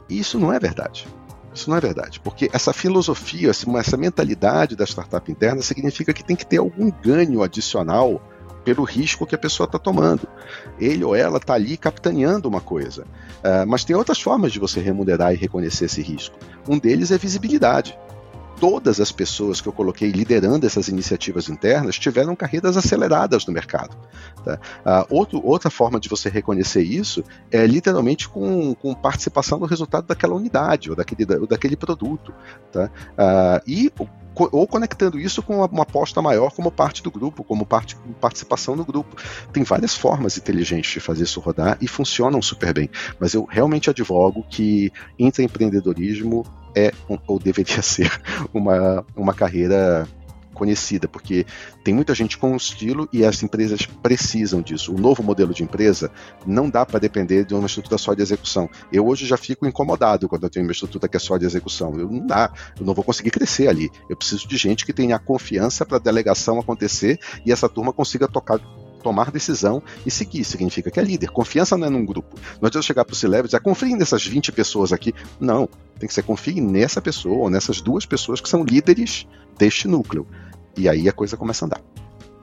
E isso não é verdade. Isso não é verdade, porque essa filosofia, essa mentalidade da startup interna significa que tem que ter algum ganho adicional pelo risco que a pessoa está tomando. Ele ou ela está ali capitaneando uma coisa. Uh, mas tem outras formas de você remunerar e reconhecer esse risco. Um deles é visibilidade todas as pessoas que eu coloquei liderando essas iniciativas internas tiveram carreiras aceleradas no mercado. Tá? Uh, outro, outra forma de você reconhecer isso é literalmente com, com participação no resultado daquela unidade ou daquele, ou daquele produto. Tá? Uh, e ou conectando isso com uma aposta maior como parte do grupo, como parte, participação no grupo. Tem várias formas inteligentes de fazer isso rodar e funcionam super bem. Mas eu realmente advogo que intraempreendedorismo é ou deveria ser uma, uma carreira conhecida, porque tem muita gente com estilo e as empresas precisam disso. O novo modelo de empresa não dá para depender de uma estrutura só de execução. Eu hoje já fico incomodado quando eu tenho uma estrutura que é só de execução. Eu não dá, eu não vou conseguir crescer ali. Eu preciso de gente que tenha confiança para a delegação acontecer e essa turma consiga tocar tomar decisão e seguir. Significa que é líder. Confiança não é num grupo. Não adianta chegar para o C-Level e dizer, ah, confie nessas 20 pessoas aqui. Não. Tem que ser confie nessa pessoa ou nessas duas pessoas que são líderes deste núcleo. E aí a coisa começa a andar.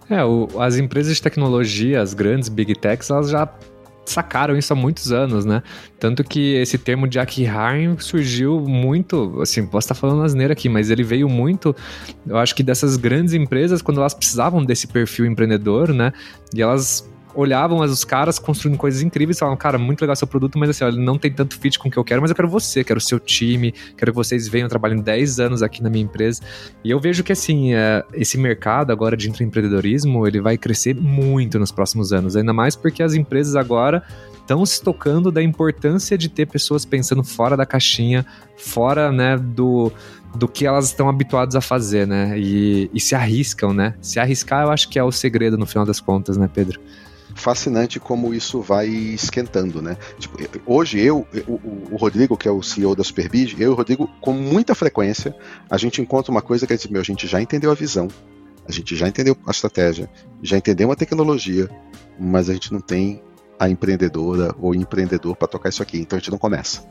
É, o, as empresas de tecnologia, as grandes big techs, elas já sacaram isso há muitos anos, né? Tanto que esse termo de Akiharin surgiu muito, assim, posso estar falando asneira aqui, mas ele veio muito, eu acho que dessas grandes empresas, quando elas precisavam desse perfil empreendedor, né? E elas olhavam os caras construindo coisas incríveis e falavam, cara, muito legal seu produto, mas assim, ele não tem tanto fit com o que eu quero, mas eu quero você, quero o seu time, quero que vocês venham trabalhando 10 anos aqui na minha empresa. E eu vejo que, assim, é, esse mercado agora de empreendedorismo, ele vai crescer muito nos próximos anos, ainda mais porque as empresas agora estão se tocando da importância de ter pessoas pensando fora da caixinha, fora, né, do do que elas estão habituadas a fazer, né? E, e se arriscam, né? Se arriscar, eu acho que é o segredo no final das contas, né, Pedro? Fascinante como isso vai esquentando, né? Tipo, hoje eu, o, o, Rodrigo, que é o CEO da Superbid, eu e o Rodrigo, com muita frequência, a gente encontra uma coisa que é dizer, meu, a gente já entendeu a visão, a gente já entendeu a estratégia, já entendeu a tecnologia, mas a gente não tem a empreendedora ou empreendedor para tocar isso aqui, então a gente não começa.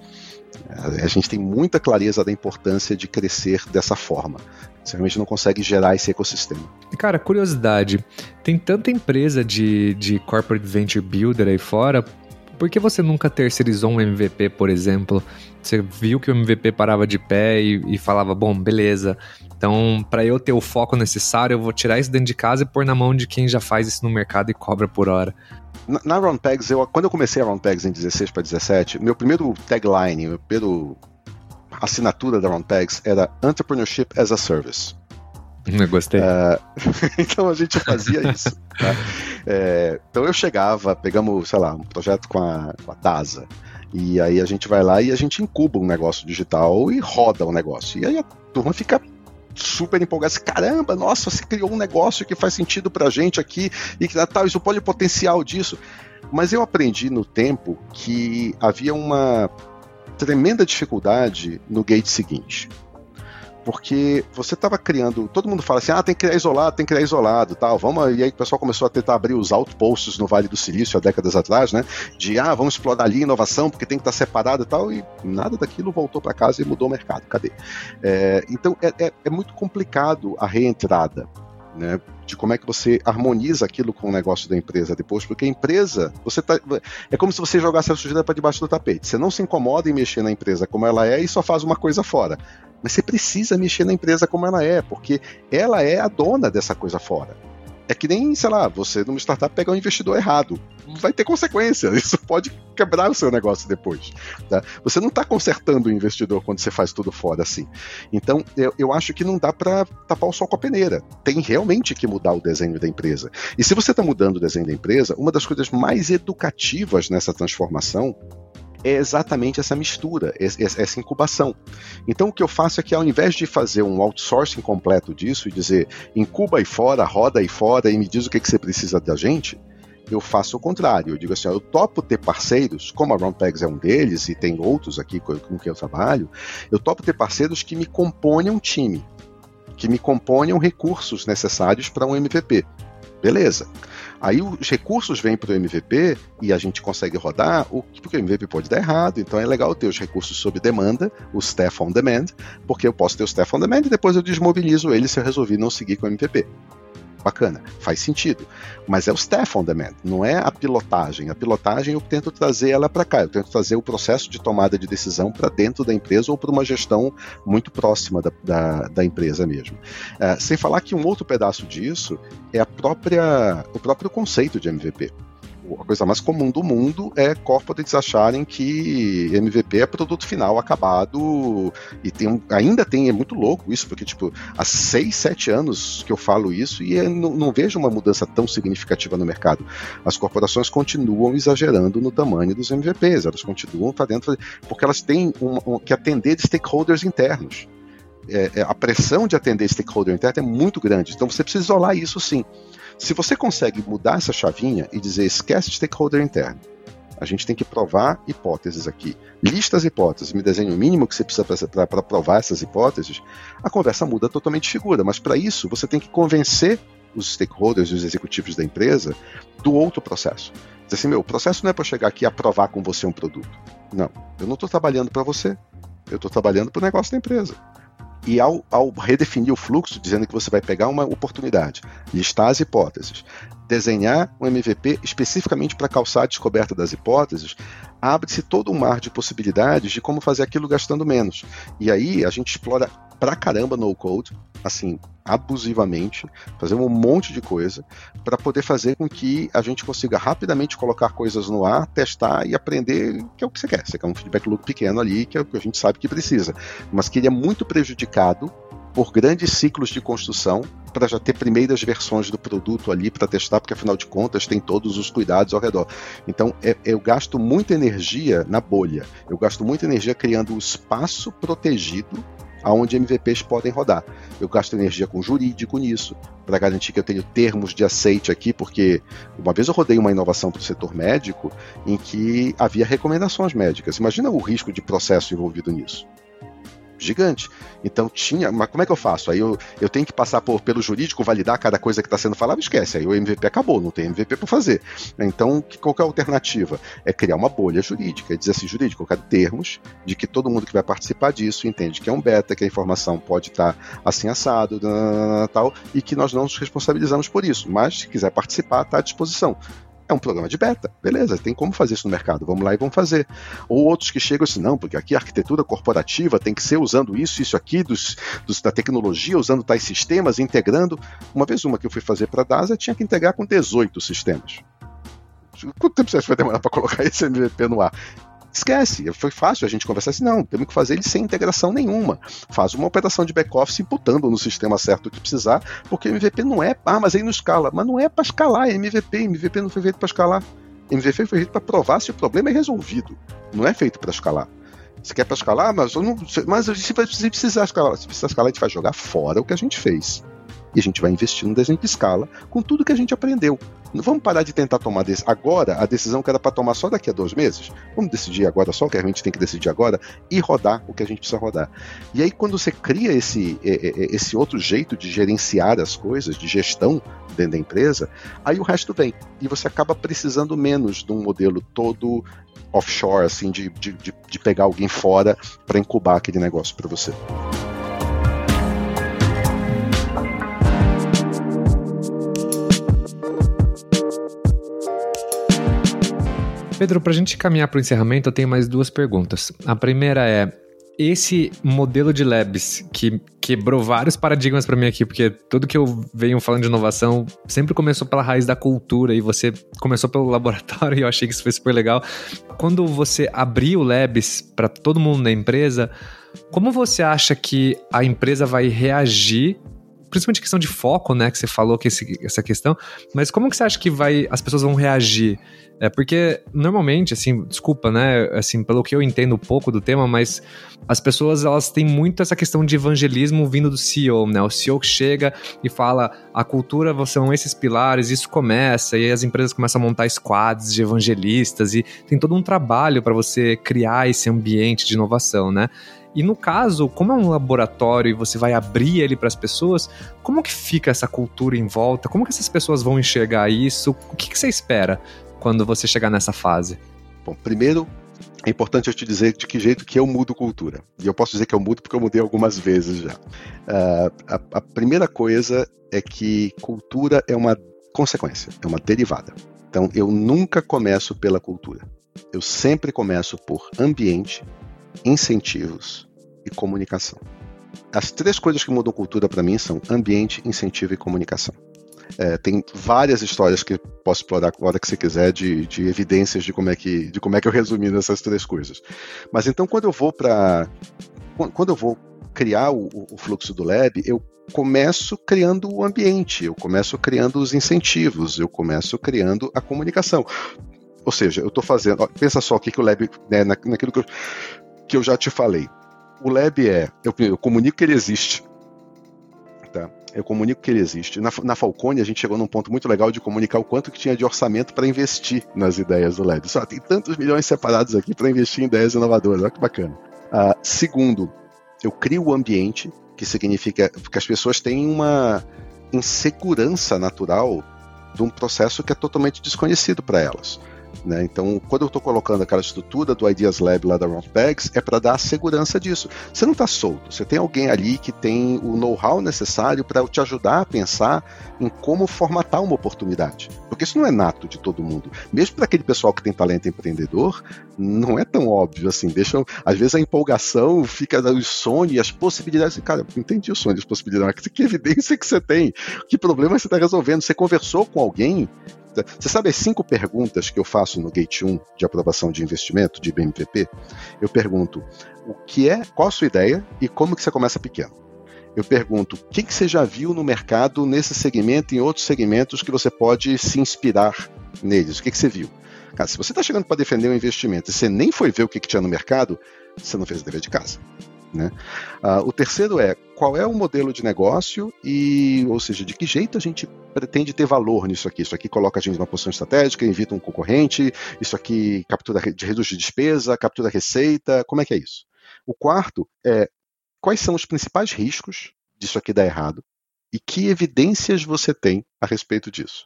A gente tem muita clareza da importância de crescer dessa forma. Você realmente não consegue gerar esse ecossistema. Cara, curiosidade: tem tanta empresa de, de corporate venture builder aí fora, por que você nunca terceirizou um MVP, por exemplo? Você viu que o MVP parava de pé e, e falava: bom, beleza, então para eu ter o foco necessário, eu vou tirar isso dentro de casa e pôr na mão de quem já faz isso no mercado e cobra por hora. Na, na Round Pegs, eu, quando eu comecei a Round Pegs em 16 para 17, meu primeiro tagline, meu primeiro assinatura da Round Pegs era Entrepreneurship as a Service. Eu gostei. Uh, então a gente fazia isso. Tá? É, então eu chegava, pegamos, sei lá, um projeto com a, com a DASA. E aí a gente vai lá e a gente incuba um negócio digital e roda o um negócio. E aí a turma fica super empolgada. Caramba, nossa, você criou um negócio que faz sentido pra gente aqui e que tal, isso pode potencial disso. Mas eu aprendi no tempo que havia uma tremenda dificuldade no gate seguinte. Porque você estava criando, todo mundo fala assim, ah, tem que criar isolado, tem que criar isolado, tal. Vamos, e aí o pessoal começou a tentar abrir os outposts no Vale do Silício há décadas atrás, né? De ah, vamos explorar ali inovação porque tem que estar separado e tal. E nada daquilo voltou para casa e mudou o mercado. Cadê? É, então é, é, é muito complicado a reentrada né? De como é que você harmoniza aquilo com o negócio da empresa depois, porque a empresa, você tá, é como se você jogasse a sujeira para debaixo do tapete. Você não se incomoda em mexer na empresa como ela é e só faz uma coisa fora. Mas você precisa mexer na empresa como ela é, porque ela é a dona dessa coisa fora. É que nem, sei lá, você numa startup pegar um investidor errado. Vai ter consequência. Isso pode quebrar o seu negócio depois. Tá? Você não está consertando o investidor quando você faz tudo fora assim. Então, eu, eu acho que não dá para tapar o sol com a peneira. Tem realmente que mudar o desenho da empresa. E se você está mudando o desenho da empresa, uma das coisas mais educativas nessa transformação é exatamente essa mistura, essa incubação. Então o que eu faço é que ao invés de fazer um outsourcing completo disso e dizer incuba aí fora, roda aí fora e me diz o que, que você precisa da gente, eu faço o contrário. Eu digo assim, eu topo ter parceiros, como a Roundpegs é um deles e tem outros aqui com, com que eu trabalho, eu topo ter parceiros que me componham um time, que me componham recursos necessários para um MVP. Beleza. Aí os recursos vêm para o MVP e a gente consegue rodar, o, porque o MVP pode dar errado, então é legal ter os recursos sob demanda, o staff on demand, porque eu posso ter o staff on demand e depois eu desmobilizo ele se eu resolvi não seguir com o MVP bacana, faz sentido. Mas é o staff on demand, não é a pilotagem. A pilotagem eu tento trazer ela para cá, eu tento trazer o processo de tomada de decisão para dentro da empresa ou para uma gestão muito próxima da, da, da empresa mesmo. Uh, sem falar que um outro pedaço disso é a própria, o próprio conceito de MVP a coisa mais comum do mundo é corporates acharem que MVP é produto final acabado e tem ainda tem, é muito louco isso, porque tipo, há 6, 7 anos que eu falo isso e não, não, vejo uma mudança tão significativa no mercado. As corporações continuam exagerando no tamanho dos MVPs, elas continuam fazendo, porque elas têm um, um, que atender stakeholders internos. É, é, a pressão de atender stakeholder interno é muito grande, então você precisa isolar isso sim. Se você consegue mudar essa chavinha e dizer esquece stakeholder interno, a gente tem que provar hipóteses aqui. Lista as hipóteses, me desenhe o mínimo que você precisa para provar essas hipóteses, a conversa muda totalmente de figura. Mas para isso, você tem que convencer os stakeholders e os executivos da empresa do outro processo. Diz assim, meu, o processo não é para chegar aqui e aprovar com você um produto. Não, eu não estou trabalhando para você, eu estou trabalhando para o negócio da empresa. E ao, ao, redefinir o fluxo, dizendo que você vai pegar uma oportunidade, listar as hipóteses, desenhar um MVP especificamente para calçar a descoberta das hipóteses, abre-se todo um mar de possibilidades de como fazer aquilo gastando menos. E aí a gente explora pra caramba no code, assim, abusivamente, fazer um monte de coisa para poder fazer com que a gente consiga rapidamente colocar coisas no ar, testar e aprender que é o que você quer. Você quer um feedback loop pequeno ali, que é o que a gente sabe que precisa, mas que ele é muito prejudicado por grandes ciclos de construção para já ter primeiras versões do produto ali para testar, porque afinal de contas tem todos os cuidados ao redor. Então é, eu gasto muita energia na bolha, eu gasto muita energia criando um espaço protegido aonde MVPs podem rodar. Eu gasto energia com jurídico nisso, para garantir que eu tenho termos de aceite aqui, porque uma vez eu rodei uma inovação para o setor médico em que havia recomendações médicas. Imagina o risco de processo envolvido nisso gigante. Então tinha, mas como é que eu faço? Aí eu, eu tenho que passar por, pelo jurídico, validar cada coisa que está sendo falada, esquece. Aí o MVP acabou, não tem MVP para fazer. Então, que, qual que é a alternativa? É criar uma bolha jurídica, é dizer assim, jurídico, colocar termos de que todo mundo que vai participar disso entende que é um beta, que a informação pode estar tá assim assado, tal, e que nós não nos responsabilizamos por isso. Mas se quiser participar, está à disposição. É um programa de beta, beleza, tem como fazer isso no mercado, vamos lá e vamos fazer. Ou outros que chegam assim, não, porque aqui a arquitetura corporativa tem que ser usando isso, isso aqui, dos, dos da tecnologia, usando tais sistemas, integrando. Uma vez uma que eu fui fazer para a DASA, tinha que integrar com 18 sistemas. Quanto tempo você vai demorar para colocar esse MVP no ar? Esquece, foi fácil a gente conversar assim, não, temos que fazer ele sem integração nenhuma. Faz uma operação de back-office imputando no sistema certo o que precisar, porque MVP não é, ah, mas aí não escala. Mas não é para escalar, é MVP, MVP não foi feito para escalar. MVP foi feito para provar se o problema é resolvido, não é feito para escalar. Você quer para escalar, mas, não, mas se, se precisar escalar, se precisar escalar, a gente vai jogar fora o que a gente fez. E a gente vai investir no desenho de escala com tudo que a gente aprendeu. Vamos parar de tentar tomar agora a decisão que era para tomar só daqui a dois meses. Vamos decidir agora só o que a gente tem que decidir agora e rodar o que a gente precisa rodar. E aí, quando você cria esse, esse outro jeito de gerenciar as coisas, de gestão dentro da empresa, aí o resto vem. E você acaba precisando menos de um modelo todo offshore, assim, de, de, de pegar alguém fora para incubar aquele negócio para você. Pedro, para a gente caminhar para o encerramento, eu tenho mais duas perguntas. A primeira é: esse modelo de labs que quebrou vários paradigmas para mim aqui, porque tudo que eu venho falando de inovação sempre começou pela raiz da cultura e você começou pelo laboratório e eu achei que isso foi super legal. Quando você abriu o labs para todo mundo na empresa, como você acha que a empresa vai reagir principalmente questão de foco, né, que você falou que esse, essa questão, mas como que você acha que vai as pessoas vão reagir? É porque normalmente, assim, desculpa, né, assim, pelo que eu entendo um pouco do tema, mas as pessoas elas têm muito essa questão de evangelismo vindo do CEO, né? O CEO que chega e fala: "A cultura são esses pilares", isso começa e as empresas começam a montar squads de evangelistas e tem todo um trabalho para você criar esse ambiente de inovação, né? E no caso, como é um laboratório e você vai abrir ele para as pessoas, como que fica essa cultura em volta? Como que essas pessoas vão enxergar isso? O que, que você espera quando você chegar nessa fase? Bom, primeiro é importante eu te dizer de que jeito que eu mudo cultura. E eu posso dizer que eu mudo porque eu mudei algumas vezes já. Uh, a, a primeira coisa é que cultura é uma consequência, é uma derivada. Então eu nunca começo pela cultura. Eu sempre começo por ambiente, incentivos e comunicação. As três coisas que mudam cultura para mim são ambiente, incentivo e comunicação. É, tem várias histórias que posso explorar a hora que você quiser de, de, evidências de como é que de como é que eu resumi nessas três coisas. Mas então quando eu vou para quando eu vou criar o, o, fluxo do lab, eu começo criando o ambiente, eu começo criando os incentivos, eu começo criando a comunicação. Ou seja, eu estou fazendo. Ó, pensa só o que, que o lab, né, naquilo que eu, que eu já te falei. O lab é, eu, eu comunico que ele existe. Tá? Eu comunico que ele existe. Na, na Falcone, a gente chegou num ponto muito legal de comunicar o quanto que tinha de orçamento para investir nas ideias do lab. Só tem tantos milhões separados aqui para investir em ideias inovadoras. Olha que bacana. Uh, segundo, eu crio o ambiente, que significa que as pessoas têm uma insegurança natural de um processo que é totalmente desconhecido para elas. Né? Então, quando eu estou colocando aquela estrutura do Ideas Lab lá da Roundbags, é para dar a segurança disso. Você não está solto, você tem alguém ali que tem o know-how necessário para te ajudar a pensar em como formatar uma oportunidade. Porque isso não é nato de todo mundo. Mesmo para aquele pessoal que tem talento empreendedor, não é tão óbvio assim. Deixa, às vezes a empolgação fica o sonho e as possibilidades. Cara, entendi o sonho as possibilidades. Que evidência que você tem? Que problema você está resolvendo? Você conversou com alguém você sabe as cinco perguntas que eu faço no Gate 1 de aprovação de investimento, de BMPP? Eu pergunto o que é, qual a sua ideia e como que você começa pequeno. Eu pergunto o que, que você já viu no mercado nesse segmento e em outros segmentos que você pode se inspirar neles. O que, que você viu? Cara, se você está chegando para defender um investimento e você nem foi ver o que, que tinha no mercado, você não fez o dever de casa. Né? Uh, o terceiro é qual é o modelo de negócio e, ou seja, de que jeito a gente pretende ter valor nisso aqui. Isso aqui coloca a gente numa posição estratégica, evita um concorrente, isso aqui captura reduz de despesa, captura receita, como é que é isso? O quarto é quais são os principais riscos disso aqui dar errado e que evidências você tem a respeito disso.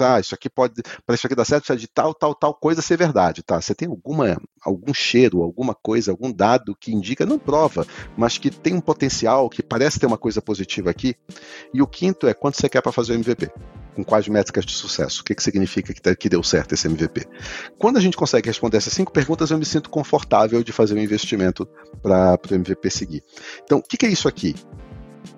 Ah, isso aqui pode, para isso aqui dar certo, precisa de tal, tal, tal coisa ser verdade, tá? Você tem alguma, algum cheiro, alguma coisa, algum dado que indica, não prova, mas que tem um potencial, que parece ter uma coisa positiva aqui. E o quinto é quanto você quer para fazer o MVP com quais métricas de sucesso? O que, que significa que, tá, que deu certo esse MVP? Quando a gente consegue responder essas cinco perguntas, eu me sinto confortável de fazer um investimento para o MVP seguir. Então, o que, que é isso aqui?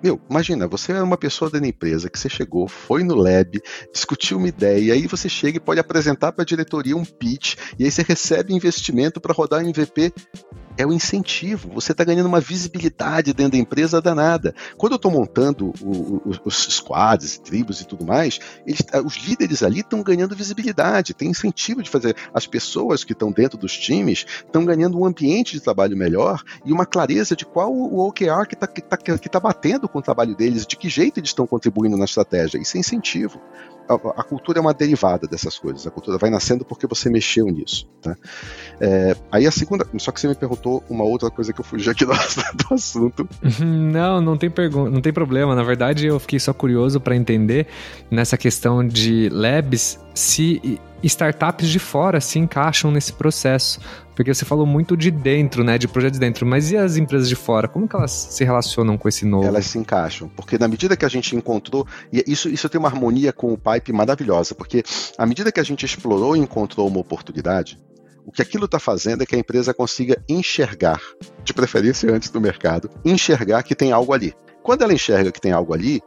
Meu, imagina, você é uma pessoa da empresa que você chegou, foi no lab, discutiu uma ideia, e aí você chega e pode apresentar para a diretoria um pitch, e aí você recebe investimento para rodar MVP é o incentivo. Você está ganhando uma visibilidade dentro da empresa danada. Quando eu estou montando o, o, os squads, tribos e tudo mais, eles, ah, os líderes ali estão ganhando visibilidade, tem incentivo de fazer. As pessoas que estão dentro dos times estão ganhando um ambiente de trabalho melhor e uma clareza de qual o OKR que está que tá, que tá batendo com o trabalho deles, de que jeito eles estão contribuindo na estratégia. Isso é incentivo a, cultura é uma derivada dessas coisas. A cultura vai nascendo porque você mexeu nisso. Tá? É, aí a segunda. Só que você me perguntou uma outra coisa que eu fugi aqui do, do assunto. Não, não tem, pergunta, não tem problema. Na verdade, eu fiquei só curioso para entender nessa questão de labs se startups de fora se encaixam nesse processo. Porque você falou muito de dentro, né? De projetos de dentro. Mas e as empresas de fora? Como que elas se relacionam com esse novo? Elas se encaixam. Porque na medida que a gente encontrou. E isso, isso tem uma harmonia com o Pipe maravilhosa. Porque à medida que a gente explorou e encontrou uma oportunidade, o que aquilo está fazendo é que a empresa consiga enxergar, de preferência antes do mercado, enxergar que tem algo ali. Quando ela enxerga que tem algo ali,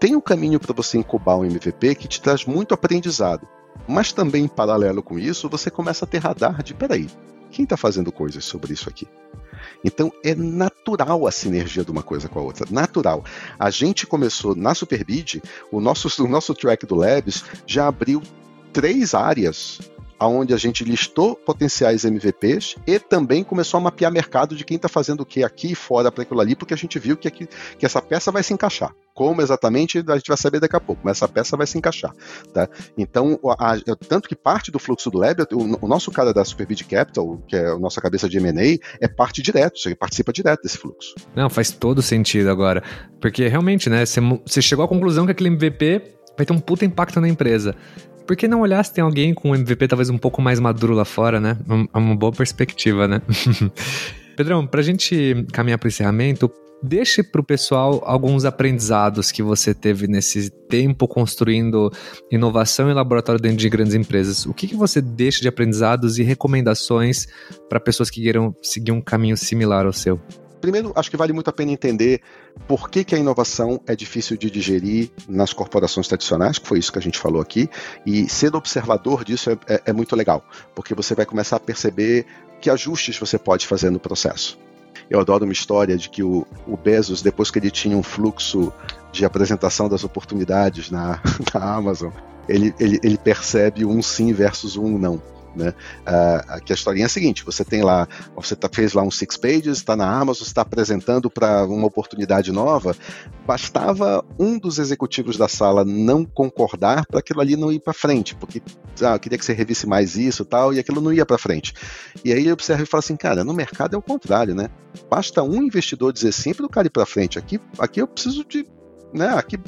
tem um caminho para você incubar um MVP que te traz muito aprendizado. Mas também, em paralelo com isso, você começa a ter radar de: peraí, quem está fazendo coisas sobre isso aqui? Então é natural a sinergia de uma coisa com a outra, natural. A gente começou na Superbid, o nosso, o nosso track do Labs já abriu três áreas onde a gente listou potenciais MVPs e também começou a mapear mercado de quem está fazendo o que aqui e fora para aquilo ali, porque a gente viu que, aqui, que essa peça vai se encaixar. Como exatamente, a gente vai saber daqui a pouco, mas essa peça vai se encaixar. Tá? Então, a, a, tanto que parte do fluxo do Lab, o, o nosso cara da Superbid Capital, que é a nossa cabeça de M&A, é parte direto, você participa direto desse fluxo. Não, faz todo sentido agora. Porque realmente, né, você, você chegou à conclusão que aquele MVP vai ter um puta impacto na empresa por que não olhar se tem alguém com um MVP talvez um pouco mais maduro lá fora, né? É uma boa perspectiva, né? Pedrão, pra gente caminhar pro encerramento, deixe pro pessoal alguns aprendizados que você teve nesse tempo construindo inovação e laboratório dentro de grandes empresas. O que, que você deixa de aprendizados e recomendações para pessoas que queiram seguir um caminho similar ao seu? Primeiro, acho que vale muito a pena entender por que, que a inovação é difícil de digerir nas corporações tradicionais, que foi isso que a gente falou aqui, e ser observador disso é, é, é muito legal, porque você vai começar a perceber que ajustes você pode fazer no processo. Eu adoro uma história de que o, o Bezos, depois que ele tinha um fluxo de apresentação das oportunidades na, na Amazon, ele, ele, ele percebe um sim versus um não. Né? Uh, que a historinha é a seguinte: você tem lá, você tá, fez lá um six pages, está na Amazon, está apresentando para uma oportunidade nova. Bastava um dos executivos da sala não concordar para aquilo ali não ir para frente, porque ah, eu queria que você revisse mais isso tal, e aquilo não ia para frente. E aí ele observa e fala assim: cara, no mercado é o contrário, né? Basta um investidor dizer sim para o cara ir para frente. Aqui, aqui eu preciso de. Né, aqui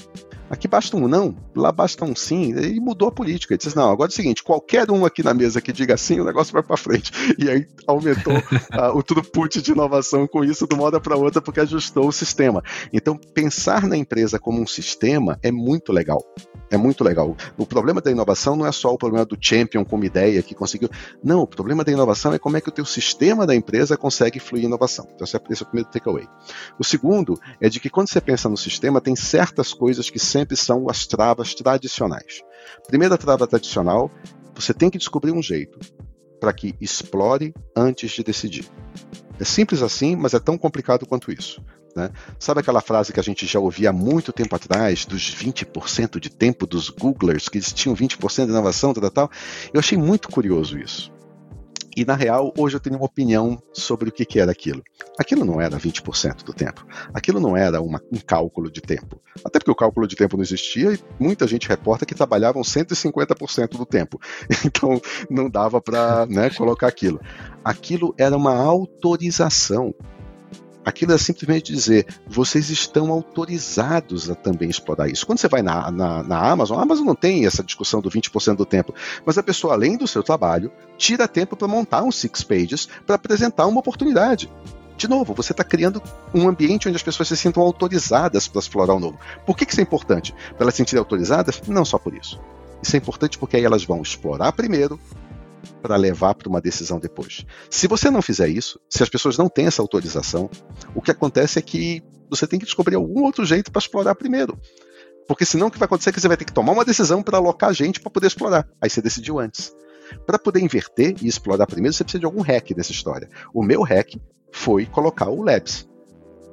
Aqui basta um não, lá basta um sim. E mudou a política. Ele disse: não, agora é o seguinte: qualquer um aqui na mesa que diga sim, o negócio vai para frente. E aí aumentou uh, o throughput de inovação com isso de uma hora para outra, porque ajustou o sistema. Então, pensar na empresa como um sistema é muito legal. É muito legal. O problema da inovação não é só o problema do champion como ideia que conseguiu. Não, o problema da inovação é como é que o teu sistema da empresa consegue fluir inovação. Então, é, esse é o primeiro takeaway. O segundo é de que quando você pensa no sistema, tem certas coisas que sempre são as travas tradicionais. Primeira trava tradicional, você tem que descobrir um jeito para que explore antes de decidir. É simples assim, mas é tão complicado quanto isso. Né? Sabe aquela frase que a gente já ouvia há muito tempo atrás, dos 20% de tempo dos Googlers, que eles tinham 20% de inovação, tal, tal? Eu achei muito curioso isso. E na real, hoje eu tenho uma opinião sobre o que, que era aquilo. Aquilo não era 20% do tempo. Aquilo não era uma, um cálculo de tempo. Até porque o cálculo de tempo não existia e muita gente reporta que trabalhavam 150% do tempo. Então não dava para né, colocar aquilo. Aquilo era uma autorização Aquilo é simplesmente dizer, vocês estão autorizados a também explorar isso. Quando você vai na, na, na Amazon, a Amazon não tem essa discussão do 20% do tempo, mas a pessoa, além do seu trabalho, tira tempo para montar um six pages para apresentar uma oportunidade. De novo, você está criando um ambiente onde as pessoas se sintam autorizadas para explorar o novo. Por que, que isso é importante? Para elas se sentirem autorizadas? Não só por isso. Isso é importante porque aí elas vão explorar primeiro, para levar para uma decisão depois. Se você não fizer isso, se as pessoas não têm essa autorização, o que acontece é que você tem que descobrir algum outro jeito para explorar primeiro. Porque senão o que vai acontecer é que você vai ter que tomar uma decisão para alocar gente para poder explorar. Aí você decidiu antes. Para poder inverter e explorar primeiro, você precisa de algum hack nessa história. O meu hack foi colocar o Labs.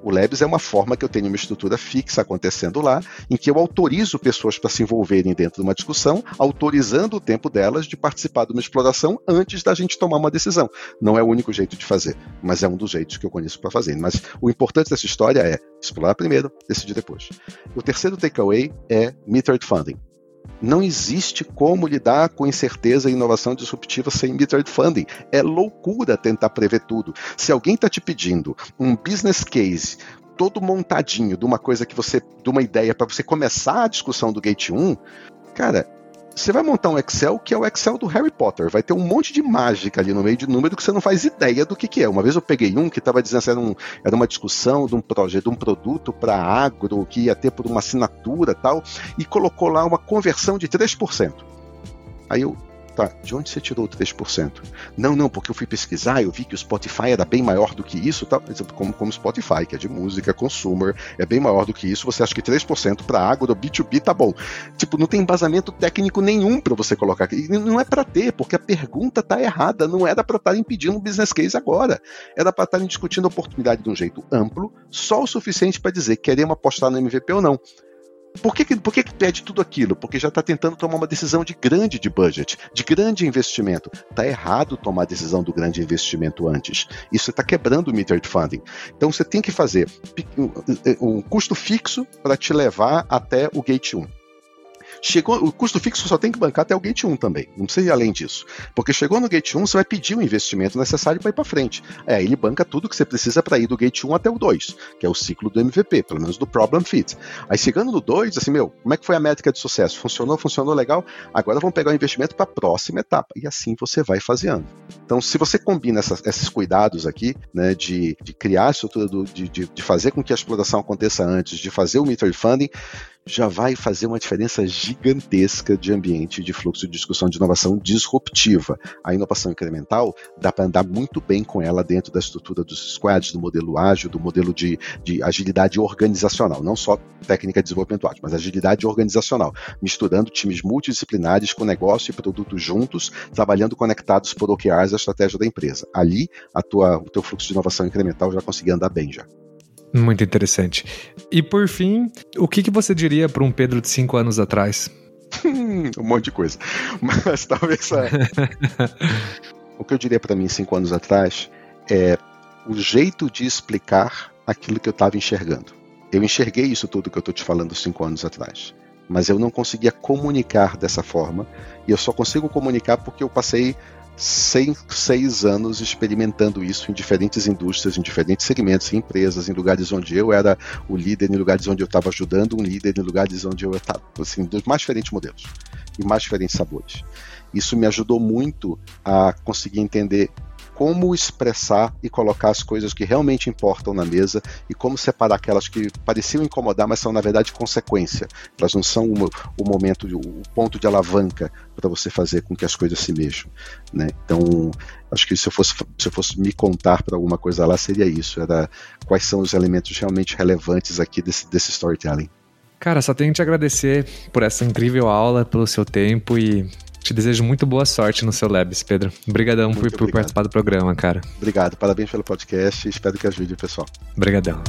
O Labs é uma forma que eu tenho uma estrutura fixa acontecendo lá, em que eu autorizo pessoas para se envolverem dentro de uma discussão, autorizando o tempo delas de participar de uma exploração antes da gente tomar uma decisão. Não é o único jeito de fazer, mas é um dos jeitos que eu conheço para fazer. Mas o importante dessa história é explorar primeiro, decidir depois. O terceiro takeaway é metered funding. Não existe como lidar com incerteza e inovação disruptiva sem metered funding. É loucura tentar prever tudo. Se alguém está te pedindo um business case todo montadinho de uma coisa que você, de uma ideia para você começar a discussão do Gate 1, cara, você vai montar um Excel que é o Excel do Harry Potter. Vai ter um monte de mágica ali no meio de número que você não faz ideia do que, que é. Uma vez eu peguei um que estava dizendo que era, um, era uma discussão de um projeto, de um produto para agro que ia ter por uma assinatura tal, e colocou lá uma conversão de 3%. Aí eu, Tá, de onde você tirou 3%? Não, não, porque eu fui pesquisar, eu vi que o Spotify era bem maior do que isso, tá? como, como Spotify, que é de música, consumer, é bem maior do que isso, você acha que 3% para do B2B tá bom. Tipo, não tem embasamento técnico nenhum para você colocar aqui. Não é para ter, porque a pergunta tá errada, não era para estarem pedindo um business case agora. Era para estarem discutindo a oportunidade de um jeito amplo, só o suficiente para dizer queremos apostar no MVP ou não. Por que, por que, pede tudo aquilo? Porque já está tentando tomar uma decisão de grande de budget, de grande investimento. Está errado tomar a decisão do grande investimento antes. Isso está quebrando o metered funding. Então você tem que fazer um custo fixo para te levar até o gate 1. Chegou, o custo fixo só tem que bancar até o Gate 1 também, não precisa ir além disso. Porque chegou no Gate 1, você vai pedir o investimento necessário para ir para frente. É, ele banca tudo que você precisa para ir do Gate 1 até o 2, que é o ciclo do MVP, pelo menos do Problem Fit. Aí chegando no 2, assim, meu, como é que foi a métrica de sucesso? Funcionou, funcionou legal? Agora vamos pegar o investimento para a próxima etapa. E assim você vai fazendo. Então, se você combina essas, esses cuidados aqui, né, de, de criar a estrutura, do, de, de, de fazer com que a exploração aconteça antes, de fazer o meter funding, já vai fazer uma diferença gigantesca de ambiente de fluxo de discussão de inovação disruptiva. A inovação incremental dá para andar muito bem com ela dentro da estrutura dos squads, do modelo ágil, do modelo de, de agilidade organizacional, não só técnica de desenvolvimento ágil, mas agilidade organizacional, misturando times multidisciplinares com negócio e produto juntos, trabalhando conectados por OKRs a estratégia da empresa. Ali, a tua, o teu fluxo de inovação incremental já conseguia andar bem já. Muito interessante. E por fim, o que, que você diria para um Pedro de cinco anos atrás? um monte de coisa. Mas talvez. o que eu diria para mim cinco anos atrás é o jeito de explicar aquilo que eu estava enxergando. Eu enxerguei isso tudo que eu estou te falando cinco anos atrás. mas eu não conseguia comunicar dessa forma. E eu só consigo comunicar porque eu passei seis, seis anos experimentando isso em diferentes indústrias, em diferentes segmentos, em empresas, em lugares onde eu era o líder, em lugares onde eu estava ajudando um líder, em lugares onde eu estava, assim, dos mais diferentes modelos e mais diferentes sabores. Isso me ajudou muito a conseguir entender como expressar e colocar as coisas que realmente importam na mesa e como separar aquelas que pareciam incomodar, mas são na verdade consequência. Elas não são o, o momento, o ponto de alavanca para você fazer com que as coisas se mexam. Né? Então, acho que se eu fosse, se eu fosse me contar para alguma coisa lá, seria isso: era quais são os elementos realmente relevantes aqui desse, desse storytelling. Cara, só tenho que te agradecer por essa incrível aula, pelo seu tempo e te desejo muito boa sorte no seu Labs, Pedro. Obrigadão por, por participar do programa, cara. Obrigado, parabéns pelo podcast e espero que ajude o pessoal. Obrigadão.